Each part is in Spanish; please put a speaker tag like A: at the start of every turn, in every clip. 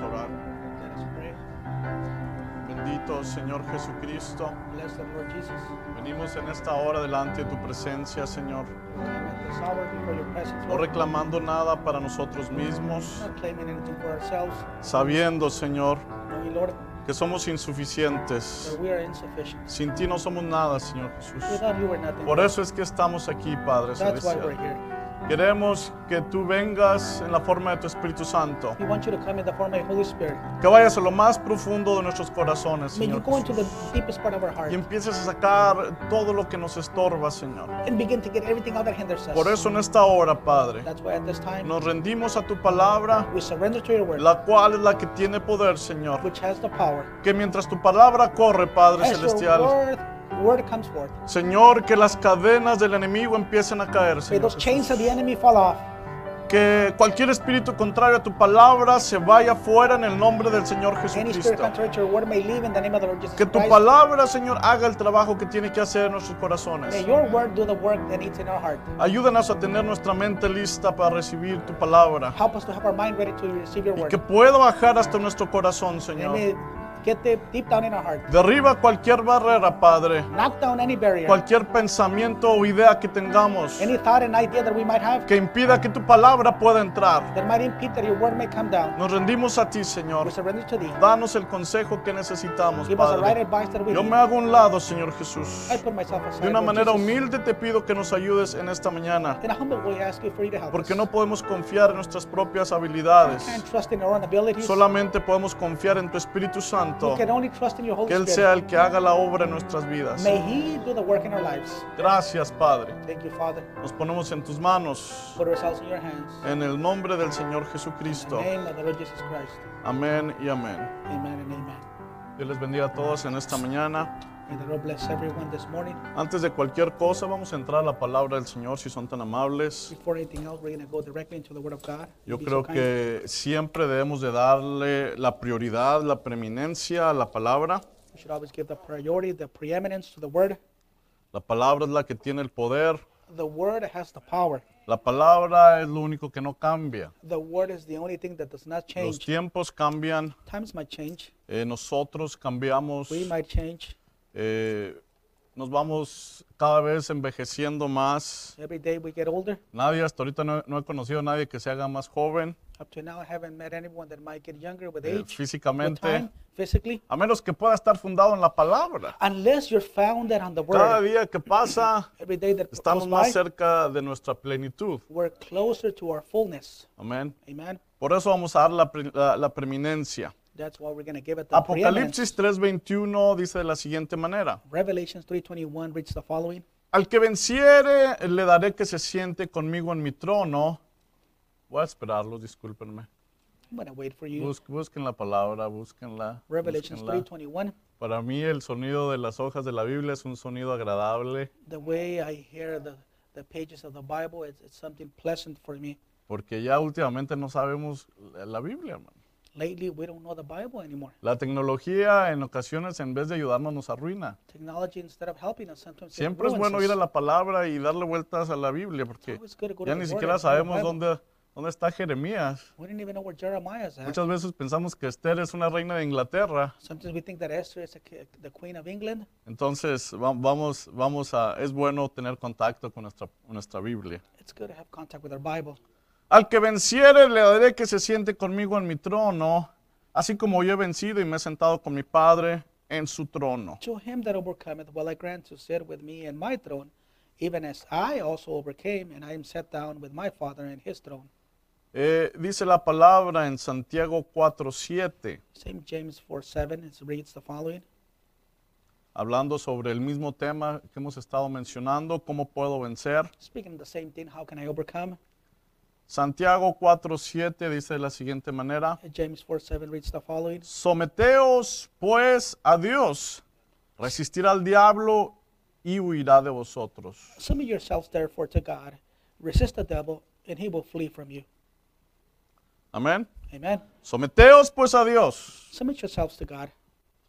A: Vamos a orar. Bendito Señor Jesucristo. Venimos en esta hora delante de tu presencia, Señor. No reclamando nada para nosotros mismos, sabiendo, Señor, que somos insuficientes. Sin ti no somos nada, Señor Jesús. Por eso es que estamos aquí, Padre Celestial. Queremos que tú vengas en la forma de tu Espíritu Santo.
B: We want you to come in the form of the Holy Spirit.
A: Que vayas a lo más profundo de nuestros corazones,
B: May you
A: Señor
B: go into the
A: Jesús.
B: deepest part of our heart
A: Y empieces a sacar todo lo que nos estorba, Señor.
B: and begin to get everything out that hinders us.
A: Por eso en esta hora, Padre,
B: That's why at this time
A: nos rendimos a tu palabra,
B: we surrender to your word,
A: la cual es la que tiene poder, Señor.
B: which has the power.
A: Que mientras tu palabra corre, Padre
B: As your
A: Celestial,
B: word, word comes forth,
A: Señor, que las cadenas del enemigo empiecen a caer,
B: may those chains of the enemy fall off.
A: Que cualquier espíritu contrario a tu palabra se vaya fuera en el nombre del Señor Jesucristo. Que tu palabra, Señor, haga el trabajo que tiene que hacer en nuestros corazones.
B: May your word do the work that needs in our heart.
A: Ayúdanos a tener nuestra mente lista para recibir tu palabra.
B: Help us to have our mind ready to receive your
A: Y
B: word.
A: que pueda bajar hasta nuestro corazón, Señor.
B: Get deep, deep down in our heart.
A: Derriba cualquier barrera, Padre.
B: Knock down any barrier,
A: Cualquier pensamiento o idea que tengamos
B: any thought and idea that we might have
A: que impida que tu palabra pueda entrar.
B: that might impede that your word may come down.
A: Nos rendimos a ti, Señor.
B: We surrender to thee.
A: Danos el consejo que necesitamos,
B: Give us the right
A: Padre.
B: advice that we
A: Yo
B: need.
A: me hago un lado, Señor Jesús.
B: I put myself aside.
A: De una
B: Lord
A: manera
B: Jesus.
A: humilde te pido que nos ayudes en esta mañana,
B: In a humble way, I ask you for you to help
A: porque
B: us.
A: no podemos confiar en nuestras propias
B: We
A: habilidades.
B: can't trust in our own abilities.
A: Solamente podemos confiar en tu Espíritu
B: We
A: Santo, que Él sea el que haga la obra en nuestras vidas.
B: May He do the work in our lives.
A: Gracias, Padre.
B: Thank you, Father.
A: Nos ponemos en tus manos,
B: Put ourselves in your hands.
A: en el nombre del Señor Jesucristo. Amén y amén. Dios les bendiga a todos en esta mañana.
B: May the Lord bless everyone this morning.
A: Antes de cualquier cosa, vamos a entrar a la palabra del Señor, si son tan amables.
B: Before anything else, we're going to go directly into the Word of God.
A: Yo
B: Be
A: creo
B: so kind.
A: que siempre debemos de darle la prioridad, la preeminencia a la palabra.
B: We should always give the priority, the preeminence to the Word.
A: La palabra es la que tiene el poder.
B: The Word has the power.
A: La palabra es lo único que no cambia.
B: The Word is the only thing that does not
A: Los
B: change.
A: tiempos cambian,
B: Times might change.
A: eh, nosotros cambiamos,
B: We might change.
A: Eh, nos vamos cada vez envejeciendo más.
B: Every day we get older.
A: Nadie, hasta ahorita no, no he conocido a nadie que se haga más joven
B: Up to now, I haven't met anyone that might get younger with
A: eh,
B: age, with
A: físicamente,
B: time, physically,
A: a menos que pueda estar fundado en la palabra.
B: unless you're founded on the
A: Cada
B: Word.
A: día que pasa,
B: Every day that
A: estamos más
B: by,
A: cerca de nuestra plenitud.
B: we're closer to our fullness.
A: Amén.
B: Amen.
A: Por eso vamos a dar la, pre- la- la preeminencia.
B: That's why we're going to give it the.
A: Apocalipsis 3:21 dice de la siguiente manera.
B: Revelations 3.21 reads the following.
A: Al que venciere, le daré que se siente conmigo en mi trono. Voy a esperarlo, discúlpenme.
B: I'm going to wait for you.
A: Bus- busquen la palabra, búsquenla.
B: Revelations
A: búsquenla.
B: 3.21.
A: Para mí el sonido de las hojas de la Biblia es un sonido agradable
B: The way I hear the, the pages of the Bible, it's, it's something pleasant for me.
A: porque ya últimamente no sabemos la Biblia, hermano.
B: Lately, we don't know the Bible anymore.
A: La tecnología en ocasiones en vez de ayudarnos nos arruina.
B: Technology, instead of helping us, sometimes it
A: Siempre es
B: ruins
A: bueno
B: us.
A: ir a la palabra y darle vueltas a la Biblia porque
B: always good to go to
A: ya
B: the
A: ni
B: Word
A: siquiera
B: and read the
A: sabemos
B: Bible.
A: dónde, dónde está Jeremías.
B: We didn't even know where Jeremiah is at.
A: Muchas veces pensamos que Esther es una reina de Inglaterra,
B: Sometimes we think that Esther is ki- the queen of England.
A: entonces va- vamos, vamos a, es bueno tener contacto con nuestra, nuestra Biblia.
B: It's good to have contact with our Bible.
A: Al que venciere le daré que se siente conmigo en mi trono, así como yo he vencido y me he sentado con mi Padre en su trono.
B: To him that overcometh will I grant to sit with me in my throne, even as I also overcame, and I am set down with my Father in his throne.
A: Eh, dice la palabra en Santiago 4:7,
B: St. James 4 7 it reads the following.
A: hablando sobre el mismo tema que hemos estado mencionando, cómo puedo vencer.
B: Speaking of the same thing, how can I overcome?
A: Santiago 4:7 dice de la siguiente manera,
B: James 4 7 reads the following.
A: someteos pues a Dios, resistir al diablo y huirá de vosotros.
B: Submit yourselves therefore to God, resist the devil, and he will flee from you.
A: Amén.
B: Amen.
A: Someteos pues a Dios.
B: Submit yourselves to God.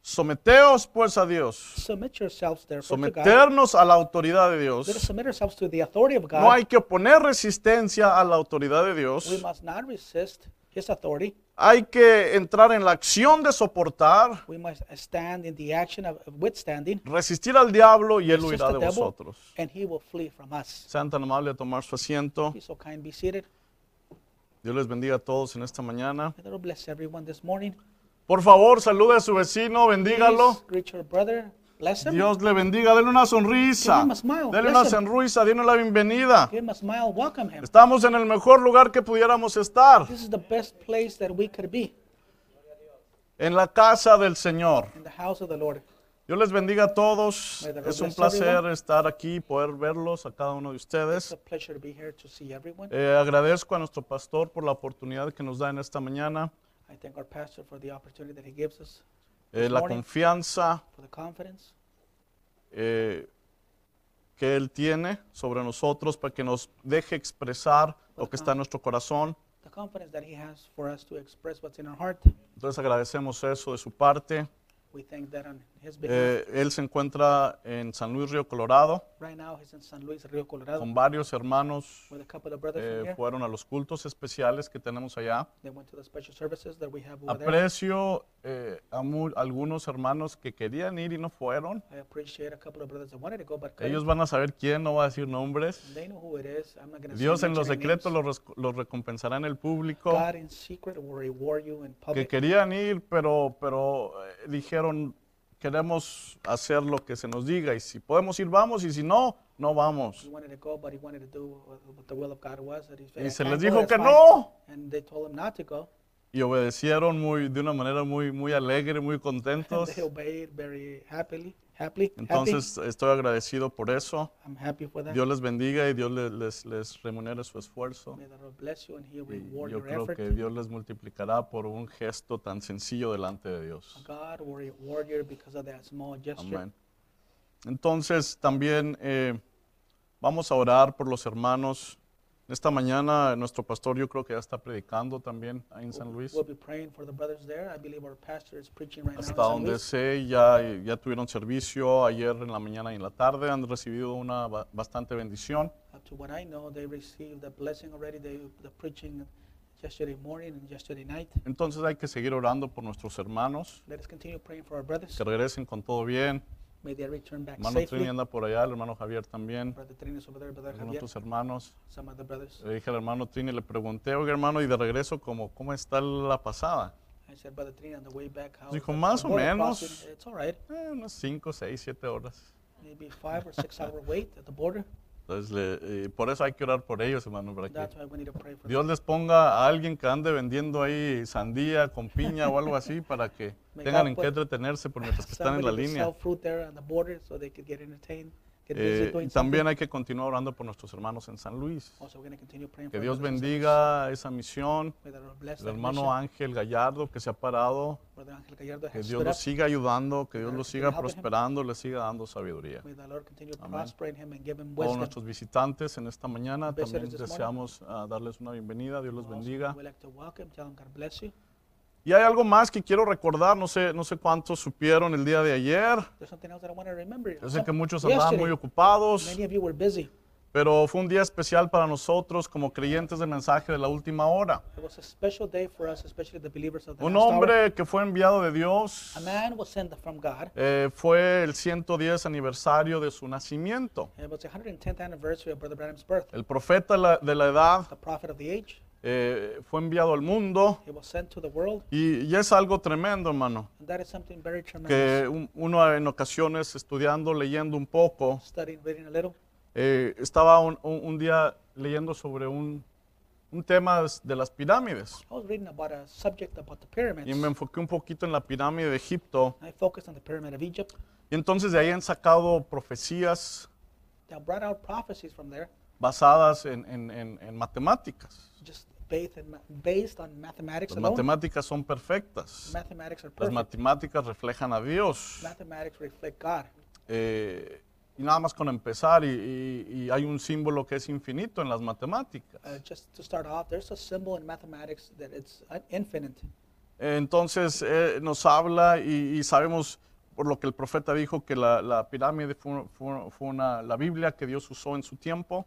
A: Someteos pues a Dios.
B: Submit yourselves therefore to God.
A: Someternos a la autoridad de
B: Let us
A: Dios.
B: submit ourselves to the authority of God.
A: No hay que oponer resistencia a la autoridad de
B: We
A: Dios.
B: must not resist His authority.
A: Hay que entrar en la acción de soportar,
B: We must stand in the action of, withstanding.
A: resistir al diablo y él
B: resist
A: huirá de vosotros.
B: and he will flee from us.
A: Sean tan amables de tomar su asiento.
B: Be so kind, be seated.
A: Dios les bendiga a todos en esta mañana.
B: May the Lord bless everyone this morning.
A: Por favor, salude a su vecino, bendígalo. Dios le bendiga, denle una sonrisa. Denle una sonrisa, denle la bienvenida. Estamos en el mejor lugar que pudiéramos estar, en la casa del Señor. Dios les bendiga a todos. Es un placer estar aquí, poder verlos a cada uno de ustedes. Eh, agradezco a nuestro pastor por la oportunidad que nos da en esta mañana,
B: I thank our pastor for the opportunity that he gives us,
A: eh, la
B: morning.
A: confianza
B: for the confidence
A: eh, que Él tiene sobre nosotros para que nos deje expresar lo que está en nuestro corazón.
B: the confidence that he has for us to express what's in our heart.
A: Entonces agradecemos eso de su parte.
B: We thank that on his behalf.
A: Eh, él se encuentra en San Luis Río Colorado
B: right now, he's in San Luis, Rio Colorado,
A: con varios hermanos.
B: with a couple of brothers
A: eh,
B: here.
A: fueron a los cultos especiales que tenemos allá.
B: They went to the special services that we have over there.
A: Aprecio eh, a mu- algunos hermanos que querían ir y no fueron.
B: I appreciate a couple of brothers that wanted to go, but
A: Ellos van a saber quién, no va a decir nombres.
B: They know who it is. I'm not
A: Dios en lo
B: mention any
A: secreto
B: names.
A: los, res- los recompensará en el público.
B: God in secret will reward you in
A: Que
B: public.
A: querían ir, pero, pero eh, dijeron, queremos hacer lo que se nos diga. Y si podemos ir, vamos. Y si no, no vamos. Y
B: "I
A: se les dijo que
B: fine."
A: no.
B: And they told him not to go.
A: Y obedecieron muy, de una manera muy, muy alegre, muy contentos.
B: happily, happy.
A: Entonces estoy agradecido por eso.
B: I'm happy for that.
A: Dios les bendiga y Dios les, les, les remunere su esfuerzo.
B: May the Lord bless you and He'll
A: Y yo
B: your
A: creo
B: effort.
A: que Dios les multiplicará por un gesto tan sencillo delante de Dios.
B: God will reward you because of that small gesture.
A: Amén. Entonces también eh, vamos a orar por los hermanos. Esta mañana nuestro pastor yo creo que ya está predicando también ahí en San Luis.
B: We'll be praying for the brothers there. I believe our pastor is preaching right
A: Hasta
B: now in San
A: donde
B: Luis.
A: sé, ya, ya tuvieron servicio ayer en la mañana y en la tarde. Han recibido una ba- bastante bendición.
B: Up to what I know, they received the blessing already. They, the preaching yesterday morning and yesterday night.
A: Entonces hay que seguir orando por nuestros hermanos,
B: Let us continue praying for our brothers.
A: que regresen con todo bien.
B: May they return back
A: Hermano
B: safely.
A: Trini anda por allá, el hermano Javier también,
B: Brother Trin is over there, Brother
A: algunos
B: Javier,
A: otros hermanos.
B: some other brothers.
A: Le dije al hermano Trini, le pregunté, oiga hermano, y de regreso, ¿cómo, cómo está la pasada?
B: I said, Brother Trin, on the way back, how
A: Dijo, "Más o menos."
B: It's all right.
A: Eh, unas 5, 6, 7 horas.
B: Maybe five or six hour wait at the border.
A: Entonces, le- eh, por eso hay que orar por ellos, hermano, para que Dios les ponga a alguien que ande vendiendo ahí sandía con piña o algo así para que tengan en qué entretenerse por mientras que están en la línea. Eh, también hay que continuar orando por nuestros hermanos en San Luis. Que Dios bendiga esa misión. El hermano. Ángel Gallardo que se ha parado. Que Dios lo siga ayudando, que Dios lo siga prosperando, le siga dando sabiduría. Amén. Todos nuestros visitantes en esta mañana también deseamos ah, darles una bienvenida. Dios los bendiga. Y hay algo más que quiero recordar, no sé, no sé cuántos supieron el día de ayer. Yo sé que muchos andaban muy ocupados, pero fue un día especial para nosotros como creyentes del mensaje de la última hora.
B: It was a special day for us, especially the believers of the
A: Un hombre que fue enviado de Dios
B: A man was sent from God.
A: eh, fue el 110 aniversario de su nacimiento.
B: It was the 110th anniversary of Brother Branham's birth.
A: El profeta de la edad Eh, fue enviado al mundo
B: He was sent to the world.
A: y, y es algo tremendo, hermano,
B: And that is something very
A: que un- uno en ocasiones estudiando, leyendo un poco,
B: Studying, reading a little.
A: eh, estaba un, un- un día leyendo sobre un, un tema de las pirámides
B: I was reading about a subject about the pyramids.
A: y me enfoqué un poquito en la pirámide de Egipto
B: I focused on the pyramid of Egypt.
A: y entonces de ahí han sacado profecías
B: They brought out prophecies from there,
A: basadas en, en- en- en matemáticas.
B: Just based, in, based on mathematics
A: Las
B: alone.
A: matemáticas son perfectas.
B: Mathematics are
A: Las
B: perfect.
A: matemáticas reflejan a Dios.
B: Mathematics reflect God.
A: Eh, y nada más con empezar, y, y- y hay un símbolo que es infinito en las matemáticas.
B: Uh, just to start off, there's a symbol in mathematics that it's uh, infinite.
A: Entonces eh, nos habla y, y sabemos, por lo que el profeta dijo que la, la pirámide fue, fue- fue una, la Biblia que Dios usó en su tiempo.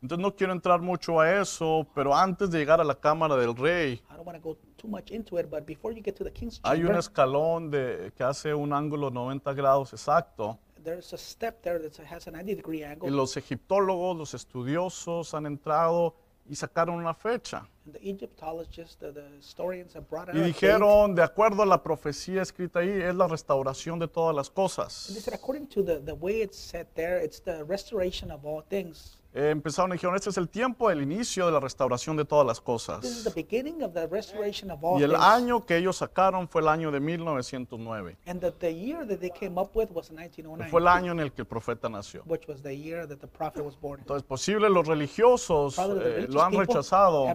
A: Entonces no quiero entrar mucho a eso, pero antes de llegar a la cámara del rey,
B: I don't want to go too much into it, but before you get to the king's
A: hay un escalón de, que hace un ángulo 90 grados exacto.
B: there's a step there that has a 90 degree
A: Y
B: angle.
A: los egiptólogos, los estudiosos han entrado y sacaron una fecha.
B: And the Egyptologists, the, the historians have brought it
A: Y dijeron, de acuerdo a la profecía escrita ahí, es la restauración de todas las cosas. Eh, empezaron y dijeron, este es el tiempo del inicio de la restauración de todas las cosas. Y el año que ellos sacaron fue el año de 1909.
B: And the, the year that they came up with was
A: que
B: 1909,
A: Fue el año en el que el profeta nació.
B: which was the year that the prophet was born.
A: Entonces, posible los religiosos eh, lo han rechazado,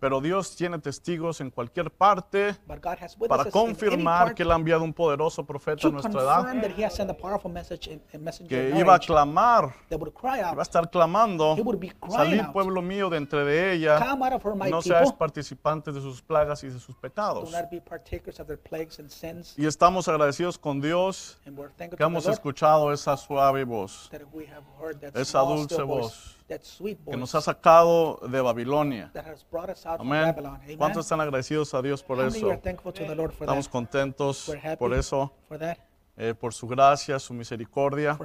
A: pero Dios tiene testigos en cualquier parte
B: but God has witnesses
A: para confirmar que Él ha enviado un poderoso profeta a nuestra edad
B: confirm that he has sent a powerful message in, in messenger
A: que iba a clamar, iba a estar clamando, salir
B: out,
A: pueblo mío de entre de ella, no seáis participantes de sus plagas y de sus
B: do
A: pecados. Y estamos agradecidos con Dios que hemos escuchado esa suave voz Esa dulce voz que nos ha sacado de Babilonia. Amén. ¿Cuántos están agradecidos a Dios por eso? Estamos contentos por eso, eh, por su gracia, su misericordia.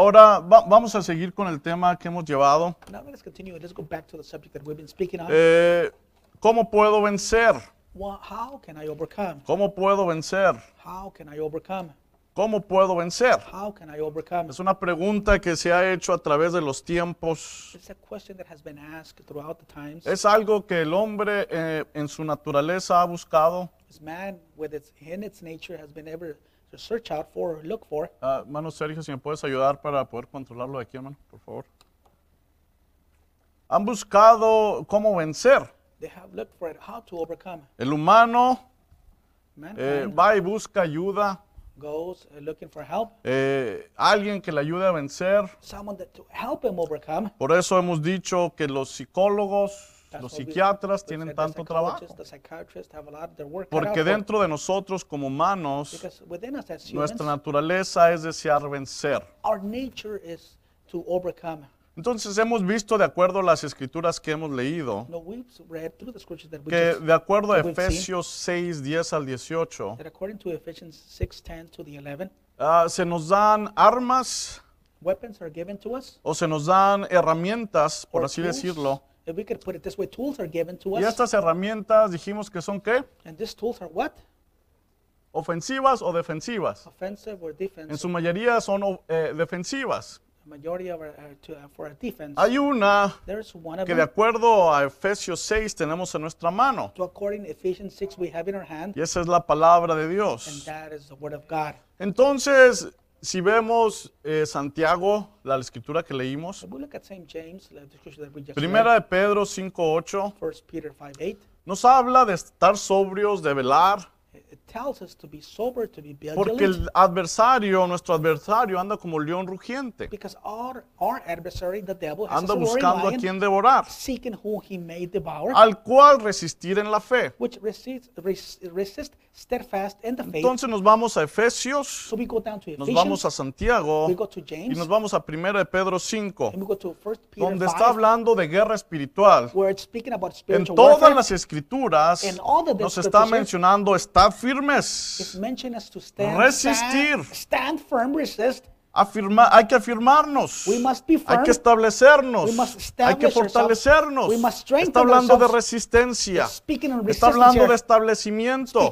A: Ahora va- vamos a seguir con el tema que hemos llevado.
B: Now let's continue. Let's go back to the subject that we've been speaking on.
A: Eh, ¿Cómo puedo vencer?
B: Well, how can I overcome?
A: ¿Cómo puedo vencer?
B: How can I overcome?
A: ¿Cómo puedo vencer?
B: How can I overcome?
A: Es una pregunta que se ha hecho a través de los tiempos.
B: It's a question that has been asked throughout the times.
A: Es algo que el hombre eh, en su naturaleza ha buscado.
B: Man, with its in its nature, has been to search out for or look for.
A: Ah, hermano Sergio, si me puedes ayudar para poder controlarlo de aquí, hermano, por favor. Han buscado cómo vencer.
B: They have looked for it. How to overcome?
A: El humano eh, va y busca ayuda,
B: goes uh, looking for help.
A: eh, alguien que le ayude a vencer.
B: Someone that to help him overcome.
A: Por eso hemos dicho que los psicólogos, los psiquiatras
B: we
A: tienen tanto trabajo. Porque dentro de nosotros como humanos,
B: because within us as humans,
A: nuestra naturaleza es desear vencer.
B: our nature is to overcome.
A: Entonces hemos visto de acuerdo a las escrituras que hemos leído, que de acuerdo a. Efesios 6, 10 al 18,
B: that according to Ephesians 6:10 to the 11,
A: ah, se nos dan armas
B: weapons are given to us.
A: o se nos dan herramientas, por
B: or
A: así decirlo.
B: If we could put it this way, tools are given to
A: Y
B: us.
A: estas herramientas dijimos que son qué?
B: And these tools are what?
A: Ofensivas o defensivas.
B: Offensive or
A: En
B: defensive.
A: su mayoría son eh, defensivas.
B: The majority of our, are to, uh, for a defense.
A: Hay una
B: There's one of
A: que de
B: them.
A: acuerdo a Efesios 6 tenemos en nuestra mano.
B: So according to Ephesians 6, we have in our hand,
A: Y esa es la palabra de
B: and
A: Dios.
B: that is the word of God.
A: Entonces, si vemos eh, Santiago, la escritura que leímos, primera de Pedro 5.8,
B: 1 Peter 5, 8,
A: nos habla de estar sobrios, de velar,
B: it it tells us to be sober, to be
A: porque el adversario, nuestro adversario, anda como león rugiente,
B: because our, our adversary, the devil, has
A: anda buscando a quien devorar,
B: seeking whom he may devour,
A: al cual resistir en la fe.
B: which resist, res- resist steadfast in the faith.
A: Entonces nos vamos a Efesios,
B: So we go down to
A: nos vamos a Santiago
B: we go to
A: y nos vamos a primera de Pedro 5,
B: and we go to 1 Peter
A: donde
B: 5,
A: está hablando de guerra espiritual.
B: where it's speaking about
A: En todas las escrituras nos está mencionando, estad firmes,
B: mentioned us to stand,
A: Resistir.
B: stand, stand firm, resist.
A: Afirma, hay que afirmarnos,
B: We must be
A: hay
B: firm.
A: que establecernos,
B: We must
A: hay que fortalecernos.
B: We must strengthen
A: Está hablando de resistencia, está
B: resistance
A: hablando de establecimiento.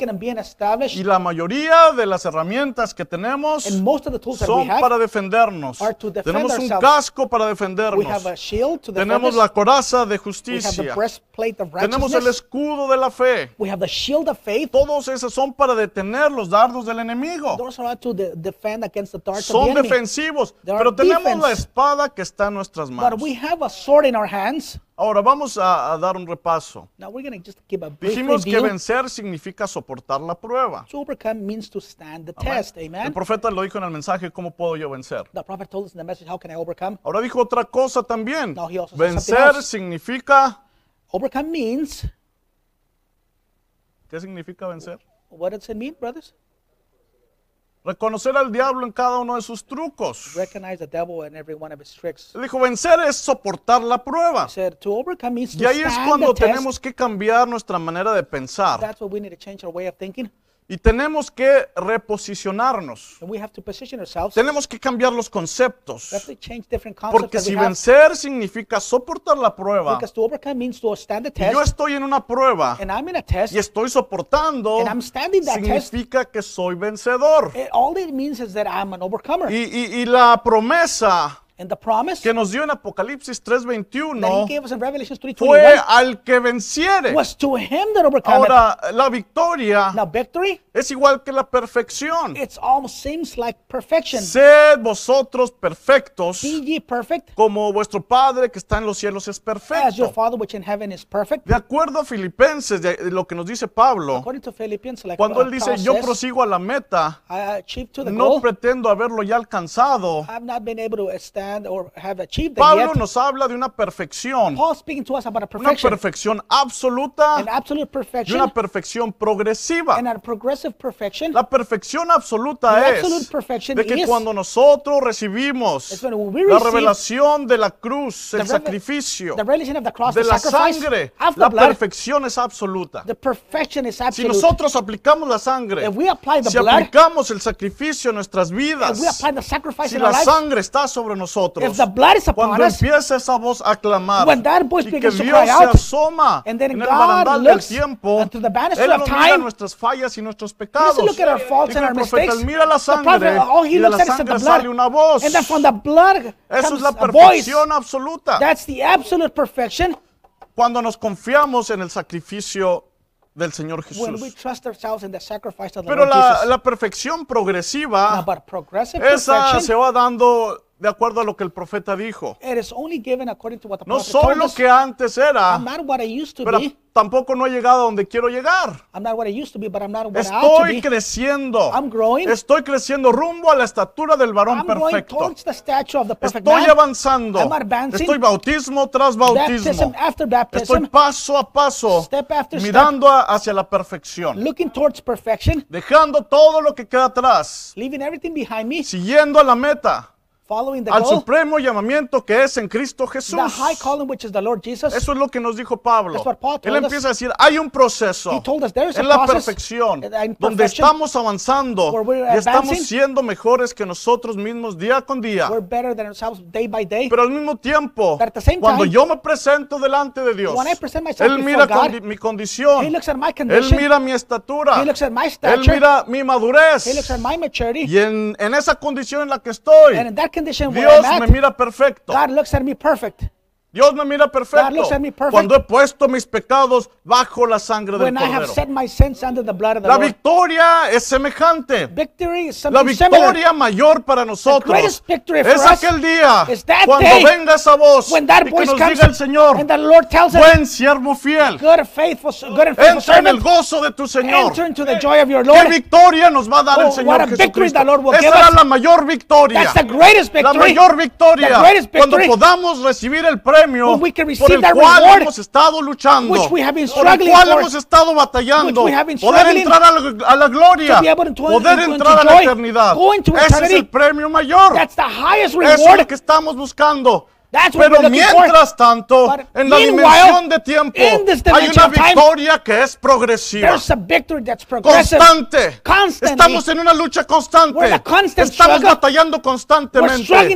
A: Y la mayoría de las herramientas que tenemos
B: and most of the tools that we
A: son para defendernos.
B: are to defend
A: Tenemos un
B: ourselves.
A: casco para
B: we
A: defendernos.
B: have a shield to defend
A: Tenemos la coraza de
B: we have the
A: justicia.
B: breastplate of
A: Tenemos el escudo de la fe.
B: we have the shield of faith.
A: Todos esos son para detener los dardos del enemigo.
B: Those are to de- defend against the darts of
A: Son
B: the enemy.
A: Defensivos, pero tenemos
B: defense.
A: la espada que está en nuestras manos.
B: But we have a sword in our hands.
A: Ahora vamos a, a dar un repaso.
B: Now we're going to just give a
A: Dijimos que vencer significa soportar la prueba.
B: Means to stand the test.
A: El
B: Amen.
A: profeta lo dijo en el mensaje, ¿cómo puedo yo vencer?
B: The prophet told us in the message, how can I overcome?
A: Ahora dijo otra cosa también.
B: No, he also
A: Vencer significa
B: Overcome means
A: ¿Qué significa vencer?
B: What does it mean, brothers?
A: Reconocer al diablo en cada uno de sus trucos.
B: Recognize the devil in every one of his tricks.
A: Él dijo, vencer es soportar la prueba.
B: He said to overcome means
A: Y
B: to
A: ahí es
B: stand
A: cuando
B: the test.
A: tenemos que cambiar nuestra manera de pensar.
B: That's what we need to change our way of thinking.
A: Y tenemos que reposicionarnos.
B: And we have to position ourselves.
A: Tenemos que cambiar los conceptos.
B: We have to change different concepts
A: Porque
B: that
A: si
B: we have.
A: vencer significa soportar la prueba,
B: Because to overcome means to stand the
A: y yo
B: test.
A: estoy en una prueba
B: And I'm in a test.
A: y estoy soportando,
B: And I'm standing that test.
A: significa que soy vencedor.
B: It- all it means is that I'm an overcomer.
A: Y, y- y la promesa
B: and the promise
A: que nos dio en Apocalipsis
B: that he
A: 3:21
B: gave us in Revelation
A: fue
B: 3:21
A: al que venciere.
B: was to him that overcometh.
A: Ahora, la victoria
B: Now victory,
A: es igual que la perfección.
B: it almost seems like perfection.
A: Sed vosotros perfectos
B: Be ye perfect
A: como vuestro Padre que está en los cielos es
B: as your
A: perfecto.
B: Father which in heaven is perfect.
A: De acuerdo a Filipenses, de de lo que nos dice Pablo,
B: According to Philippians, like
A: cuando
B: uh,
A: él dice
B: Paul
A: yo
B: says,
A: prosigo a la meta,
B: I achieved to the
A: no
B: goal.
A: pretendo haberlo ya alcanzado.
B: I've not been able to or have achieved
A: Pablo
B: yet.
A: nos habla de una perfección,
B: Paul speaking to us about a
A: una
B: perfection,
A: perfección absoluta
B: an absolute
A: y
B: perfection,
A: una perfección progresiva.
B: and a progressive perfection.
A: La perfección absoluta
B: The
A: es
B: absolute perfection
A: de que
B: is-
A: cuando nosotros recibimos la revelación de la cruz, el sacrificio,
B: The revelation of the cross,
A: de
B: the
A: la sangre, la
B: blood,
A: perfección es absoluta.
B: the perfection is
A: Si nosotros aplicamos la sangre,
B: If we apply the
A: si
B: blood,
A: aplicamos el sacrificio en nuestras vidas,
B: if we apply the sacrifice
A: si
B: in our
A: la
B: lives,
A: sangre está sobre nosotros,
B: if the blood is upon
A: cuando
B: us,
A: empieza esa voz a clamar
B: When that voice
A: y que
B: to
A: Dios
B: cry
A: se
B: out,
A: asoma
B: and then
A: en el
B: God
A: barandal del tiempo,
B: unto the
A: Él
B: of
A: mira
B: time,
A: nuestras fallas y nuestros pecados.
B: look at our faults and our mistakes.
A: "Él mira la
B: The prophet,
A: sangre
B: all he
A: y de
B: looks
A: la
B: at is the blood.
A: sale una voz.
B: And then from the blood
A: Eso es la perfección absoluta.
B: That's the absolute perfection
A: Cuando nos confiamos en el sacrificio del Señor
B: when we
A: Jesús.
B: trust ourselves in the sacrifice of the
A: Pero
B: Lord
A: la,
B: Jesus.
A: la perfección progresiva, esa se va dando de acuerdo a lo que el profeta dijo.
B: it is only given according to what the
A: No
B: prophet
A: soy
B: told
A: lo
B: us.
A: que antes era,
B: I'm not what I used to
A: pero
B: be.
A: tampoco no he llegado a donde quiero llegar.
B: I'm not what I used to be, but I'm not what I ought to
A: Estoy
B: be.
A: creciendo.
B: I'm growing.
A: Estoy creciendo rumbo a la estatura del varón
B: I'm going
A: perfecto.
B: towards the stature of the perfect
A: Estoy
B: man.
A: avanzando.
B: I'm advancing.
A: Estoy bautismo tras
B: Baptism
A: bautismo. Estoy paso a paso
B: Step after step.
A: mirando a- hacia la perfección.
B: looking towards perfection,
A: Dejando todo lo que queda atrás.
B: leaving everything behind me,
A: Siguiendo a la meta.
B: Following the
A: Al
B: goal,
A: supremo llamamiento que es en Cristo Jesús.
B: the high calling which is the Lord Jesus.
A: Eso es lo que nos dijo Pablo. Él empieza a decir, hay un proceso
B: us
A: en la perfección, donde estamos avanzando y estamos siendo mejores que nosotros mismos día con día.
B: We're better than ourselves day by day.
A: Pero al mismo tiempo,
B: But at the same
A: cuando
B: time,
A: yo me presento delante de Dios,
B: when I present myself
A: Él mira
B: God,
A: condi- mi condición,
B: He looks at my
A: Él mira mi estatura,
B: He looks at my
A: Él
B: stature,
A: mira mi madurez.
B: He looks at my maturity,
A: Y en, en esa condición en la que estoy,
B: and in that condition where
A: Dios
B: I'm
A: me
B: at,
A: mira perfecto.
B: God looks at me perfect.
A: Dios me mira perfecto. Cuando he puesto mis pecados bajo la sangre del
B: When I have
A: Cordero.
B: set my sins under the blood of the
A: La
B: Lord.
A: victoria es semejante. La victoria mayor para nosotros es aquel día cuando venga esa voz y que nos diga el Señor, buen siervo fiel, entra en el gozo de tu Señor.
B: enter into the joy of your
A: ¿Qué victoria nos va a dar
B: Oh,
A: el
B: what
A: Señor Jesucristo? Esa
B: us.
A: la mayor victoria.
B: That's the greatest
A: La mayor victoria cuando podamos recibir el premio
B: Can
A: por
B: receive
A: el
B: that
A: cual
B: reward
A: hemos estado luchando,
B: which we have been
A: por el
B: struggling
A: cual hemos estado batallando,
B: which we have been
A: poder
B: struggling
A: entrar a la, a la gloria, poder entrar a la eternidad. Ese es el premio mayor.
B: That's the highest
A: Eso es lo que estamos buscando.
B: That's what
A: Pero mientras tanto,
B: But
A: en la dimensión de tiempo, hay una
B: of time,
A: victoria que es progresiva.
B: There's a victory that's progressive.
A: Constante. Estamos en una lucha constante.
B: Constant
A: estamos batallando constantemente.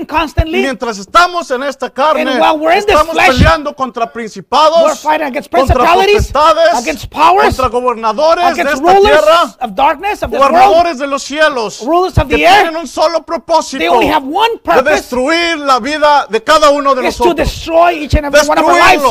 A: Mientras estamos en esta carne,
B: And while we're in this
A: estamos
B: flesh,
A: peleando contra principados,
B: We're fighting against
A: contra potestades,
B: against powers,
A: contra gobernadores de esta tierra,
B: of darkness of this world.
A: gobernadores de los cielos,
B: Rulers of
A: que
B: the air.
A: tienen un solo propósito
B: They only have one
A: de destruir la vida de cada uno de
B: is to destroy each and every one of our lives.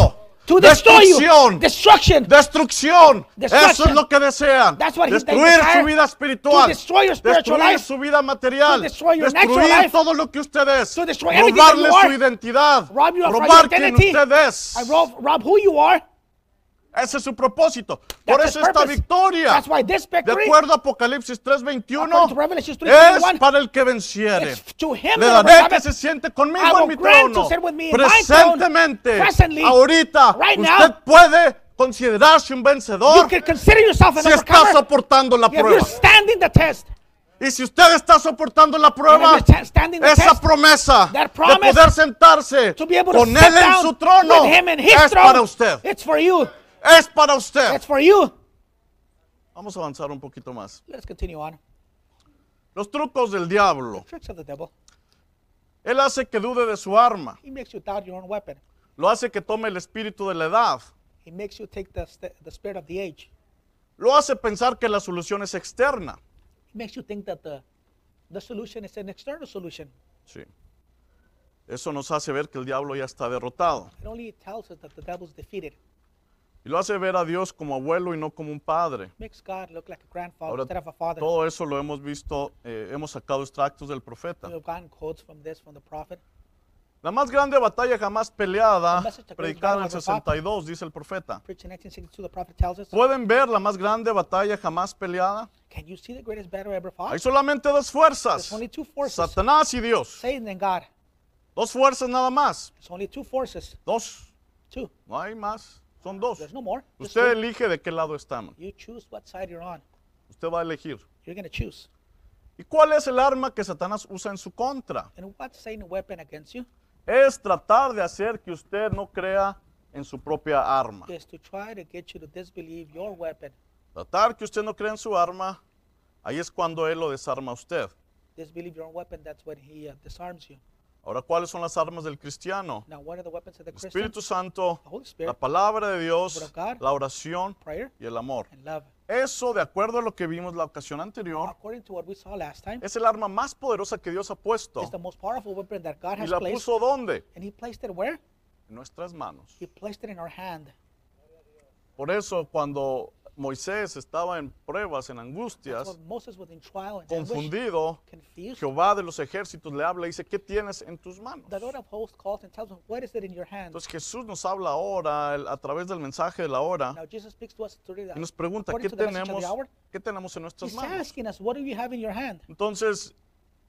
B: To destroy you.
A: Destrucción.
B: Destruction.
A: Destrucción.
B: Destruction.
A: Eso es lo que desean.
B: That's what
A: Destruir su vida espiritual.
B: To destroy your spiritual
A: Destruir
B: life.
A: su vida material.
B: To destroy your natural
A: Destruir
B: life.
A: todo lo que usted es.
B: To destroy
A: Robarle
B: you are.
A: su identidad.
B: Rob you of your
A: Robar quien
B: identity.
A: usted es.
B: I rob, rob who you are.
A: Ese es su propósito. Por
B: That's
A: eso esta
B: purpose.
A: victoria.
B: That's why this
A: De
B: victory
A: acuerdo a Apocalipsis 3:21
B: According to Revelation
A: es
B: 3:21,
A: para el que venciere. Le daré que se siente conmigo en mi trono.
B: throne.
A: Presentemente,
B: Presently,
A: ahorita,
B: right
A: usted
B: now,
A: puede considerarse un
B: You
A: vencedor
B: can consider yourself an
A: si está soportando la prueba.
B: standing the test,
A: Y si usted está soportando la prueba, esa
B: test,
A: promesa de poder sentarse con él en su trono es para usted.
B: it's for you.
A: Es para usted.
B: It's for you.
A: Vamos a avanzar un poquito más.
B: Let's continue on.
A: Los trucos del diablo.
B: Tricks of the devil.
A: Él hace que dude de su arma.
B: He makes you doubt your own weapon.
A: Lo hace que tome el espíritu de la edad.
B: He makes you take the, the spirit of the age.
A: Lo hace pensar que la solución es externa.
B: He makes you think that the, the solution is an external solution.
A: Sí. Eso nos hace ver que el diablo ya está derrotado.
B: It only tells us that the devil's defeated.
A: Y lo hace ver a Dios como abuelo y no como un padre.
B: Makes God look like a grandfather
A: Ahora,
B: instead of a father.
A: todo eso lo hemos visto, eh, hemos sacado extractos del profeta.
B: We have gotten quotes from this from the prophet.
A: La más grande batalla jamás peleada, predicada en el
B: down over fought.
A: 62, dice el profeta.
B: Preached in 1962, the prophet tells us.
A: ¿Pueden ver la más grande batalla jamás peleada? Hay solamente dos fuerzas. Satanás y Dios. Dos fuerzas nada más. Dos. No hay más. Son dos.
B: There's no more. Just
A: Usted
B: two.
A: elige de qué lado estamos.
B: You choose what side you're on.
A: Usted va a elegir.
B: You're going to choose.
A: ¿Y cuál es el arma que Satanás usa en su contra?
B: And what's Satan's weapon against you?
A: Es tratar de hacer que usted no crea en su propia arma.
B: Is to try to get you to disbelieve your weapon.
A: Tratar que usted no crea en su arma, ahí es cuando él lo desarma a usted.
B: Disbelieve your own weapon. That's when he uh, disarms you.
A: Ahora, ¿cuáles son las armas del cristiano?
B: Now, what are the weapons of the
A: El
B: Christian?
A: Espíritu Santo,
B: The Holy
A: la palabra de Dios,
B: Word of God.
A: la oración
B: prayer,
A: y el amor.
B: and love.
A: Eso, de acuerdo a lo que vimos la ocasión anterior,
B: According to what we saw last time,
A: es el arma más poderosa que Dios ha puesto.
B: it's the most powerful weapon that God
A: ¿Y
B: has
A: la
B: placed.
A: puso dónde?
B: And He placed it where?
A: En nuestras manos.
B: He placed it in our hand.
A: Por eso, cuando Moisés estaba en pruebas, en angustias, confundido. Jehová de los ejércitos le habla y dice, ¿qué tienes en tus manos?
B: The Lord of hosts calls and tells him, What is it in your hand?
A: Entonces Jesús nos habla ahora a través del mensaje de la hora y nos pregunta, ¿qué tenemos. ¿qué tenemos en nuestras manos? Entonces,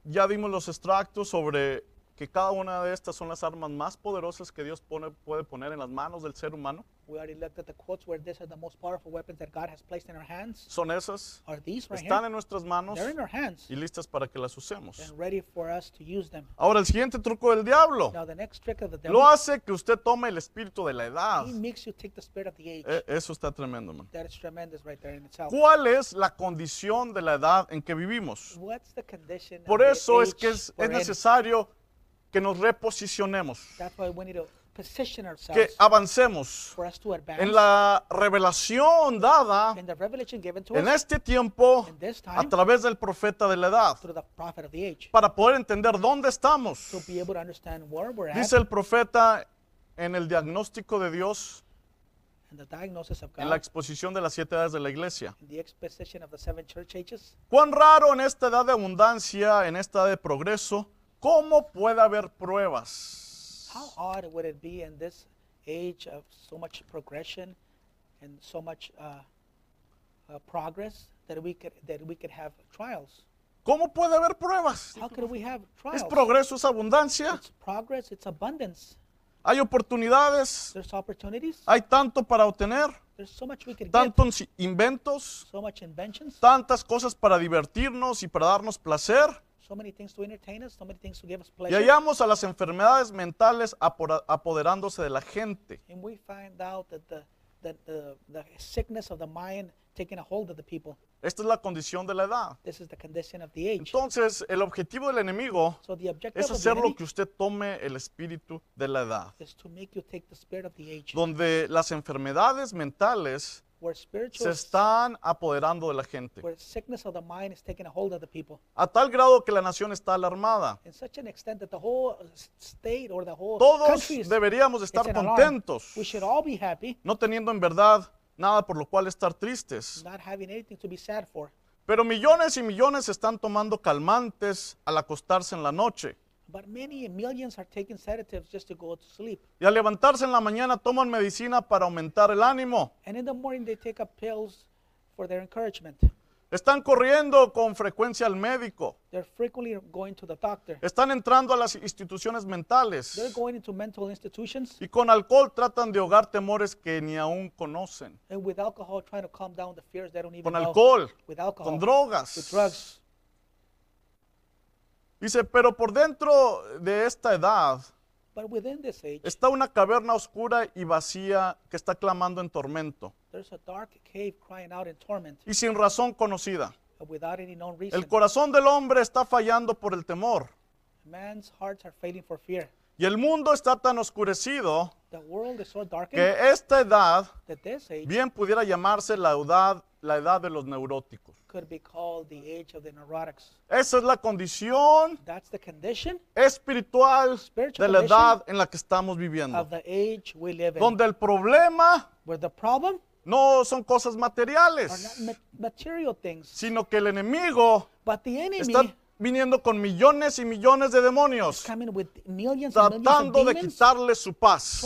A: ya dimos los extractos sobre que cada una de estas son las armas más poderosas que Dios pone- puede poner en las manos del ser humano.
B: We already looked at the quotes where these are the most powerful weapons that God has placed in our hands.
A: Son esas,
B: Are these right
A: están
B: here?
A: en nuestras manos
B: They're in our hands
A: y listas para que las usemos.
B: and ready for us to use them.
A: Ahora, el siguiente truco del diablo
B: Now the next trick of the
A: lo hace que usted tome el espíritu de la edad.
B: he makes you take the spirit of the age.
A: Eh, Eso está tremendo, man.
B: That is tremendous right there in itself.
A: ¿Cuál es la condición de la edad en que vivimos?
B: What's the condition
A: Por eso es que es,
B: in?
A: Que nos reposicionemos,
B: That's why we need to position
A: que
B: ourselves
A: avancemos
B: for us to advance
A: en la revelación dada
B: in the revelation given to
A: en
B: us
A: este tiempo
B: in this
A: a
B: time
A: través del profeta de la edad,
B: through the prophet of the age
A: para poder entender dónde estamos.
B: to be able to understand where we're at
A: Dice el profeta en el diagnóstico de Dios,
B: and the diagnosis of
A: en la
B: God
A: exposición de las siete edades de la iglesia.
B: the exposition of the seven church ages.
A: Cuán raro en esta edad de abundancia, en esta edad de progreso, cómo puede haber pruebas.
B: How odd would it be in this age of so much progression and so much uh, uh, progress that we could that we could have trials?
A: ¿Cómo puede haber pruebas?
B: How could we have trials?
A: Es progreso, es abundancia.
B: It's progress. It's abundance.
A: Hay oportunidades,
B: There's opportunities.
A: hay tanto para obtener,
B: There's so much we could get.
A: tantos inventos,
B: So much inventions.
A: tantas cosas para divertirnos y para darnos placer.
B: So many things to entertain us. So many things to give us
A: Y
B: pleasure.
A: hallamos a las enfermedades mentales apoderándose de la gente.
B: And we find out that the that the, the sickness of the mind taking a hold of the people.
A: Esta es la condición de la edad.
B: This is the condition of the age.
A: Entonces, el objetivo del enemigo
B: So the objective
A: es hacer lo que usted tome el espíritu de la edad,
B: is to make you take the spirit of the age,
A: donde las enfermedades mentales
B: where
A: se están apoderando de la gente,
B: where sickness of the mind is taking a hold of the people,
A: a tal grado que la nación está alarmada.
B: in such an extent that the whole s- state or the whole
A: Todos
B: is
A: deberíamos estar contentos,
B: We should all be happy,
A: no teniendo en verdad nada por lo cual estar tristes.
B: not having anything to be sad for.
A: Pero millones y millones están tomando calmantes al acostarse en la noche.
B: But many millions are taking sedatives just to go to sleep.
A: Y al levantarse en la mañana toman medicina para aumentar el ánimo.
B: And in the morning they take up pills for their encouragement.
A: Están corriendo con frecuencia al médico.
B: They're frequently going to the doctor.
A: Están entrando a las instituciones
B: They're
A: mentales.
B: going into mental institutions
A: Y con alcohol tratan de ahogar temores que ni aún conocen.
B: and with alcohol trying to calm down the fears they don't even
A: Con
B: know.
A: alcohol,
B: With alcohol.
A: con
B: With
A: drogas.
B: drugs.
A: Dice, pero por dentro de esta edad
B: But within this age,
A: está una caverna oscura y vacía que está clamando en tormento
B: there's a dark cave crying out in torment
A: y sin razón conocida.
B: without any known reason.
A: El corazón del hombre está fallando por el temor
B: Man's hearts are failing for fear.
A: y el mundo está tan oscurecido
B: The world is so darkened
A: que esta edad
B: that this age
A: bien pudiera llamarse la edad, la edad de los neuróticos.
B: Could be called the age of the neurotics.
A: Esa es la condición
B: That's the condition
A: espiritual
B: Spiritual
A: de la edad en la que estamos viviendo.
B: of the age we live in.
A: Donde el problema
B: Where the problem
A: no son cosas
B: are not
A: materiales,
B: ma- material things,
A: sino que el enemigo
B: but the enemy
A: está viniendo con millones y millones de demonios, tratando de quitarle su paz,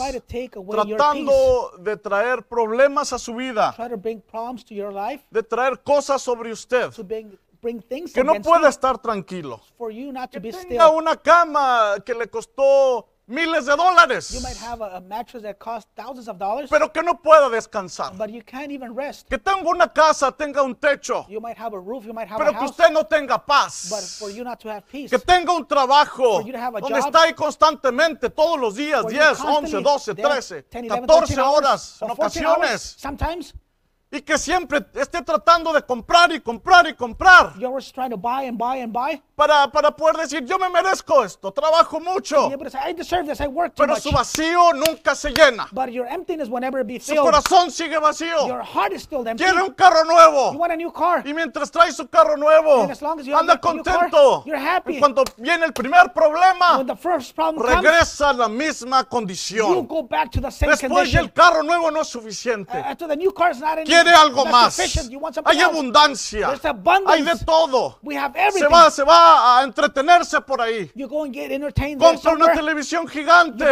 A: tratando de traer problemas a su vida, de traer cosas sobre usted, que no puede estar tranquilo.
B: be
A: Tenga una cama que le costó miles de dólares,
B: You might have a, a mattress that costs thousands of dollars,
A: pero que no pueda descansar.
B: but you can't even rest.
A: Que tenga una casa, tenga un techo,
B: You might have a roof, you might have
A: pero
B: a
A: que
B: house,
A: usted no tenga
B: but
A: paz.
B: for you not to have peace,
A: Que tenga un trabajo
B: For you to have a
A: donde
B: job.
A: está ahí constantemente, todos los días,
B: for you
A: 10, 11,
B: constantly
A: 12,
B: there,
A: 13,
B: 10, 11,
A: 14
B: 13 hours,
A: horas en
B: or 14 hours,
A: ocasiones.
B: Sometimes
A: Y que siempre esté tratando de comprar y comprar y comprar
B: you're always trying to buy and buy and buy.
A: para, para poder decir, yo me merezco esto, trabajo mucho,
B: I deserve this, I work too
A: pero
B: much.
A: su vacío nunca se llena.
B: But your emptiness will never be
A: Su corazón sigue vacío.
B: Your heart is still empty.
A: Quiere un carro
B: You
A: nuevo.
B: want a new car.
A: Y mientras trae su carro nuevo,
B: And as long as you have
A: anda
B: car,
A: contento.
B: you're happy.
A: Y cuando viene el primer problema,
B: When the first problem comes,
A: regresa a la misma
B: you
A: condición.
B: go back to the same
A: Después
B: condition.
A: el carro nuevo no es suficiente.
B: After the new car is not, any,
A: Quiere algo más. Hay abundancia. Hay de todo.
B: We have
A: Se va, se va a entretenerse por ahí. Compra una televisión gigante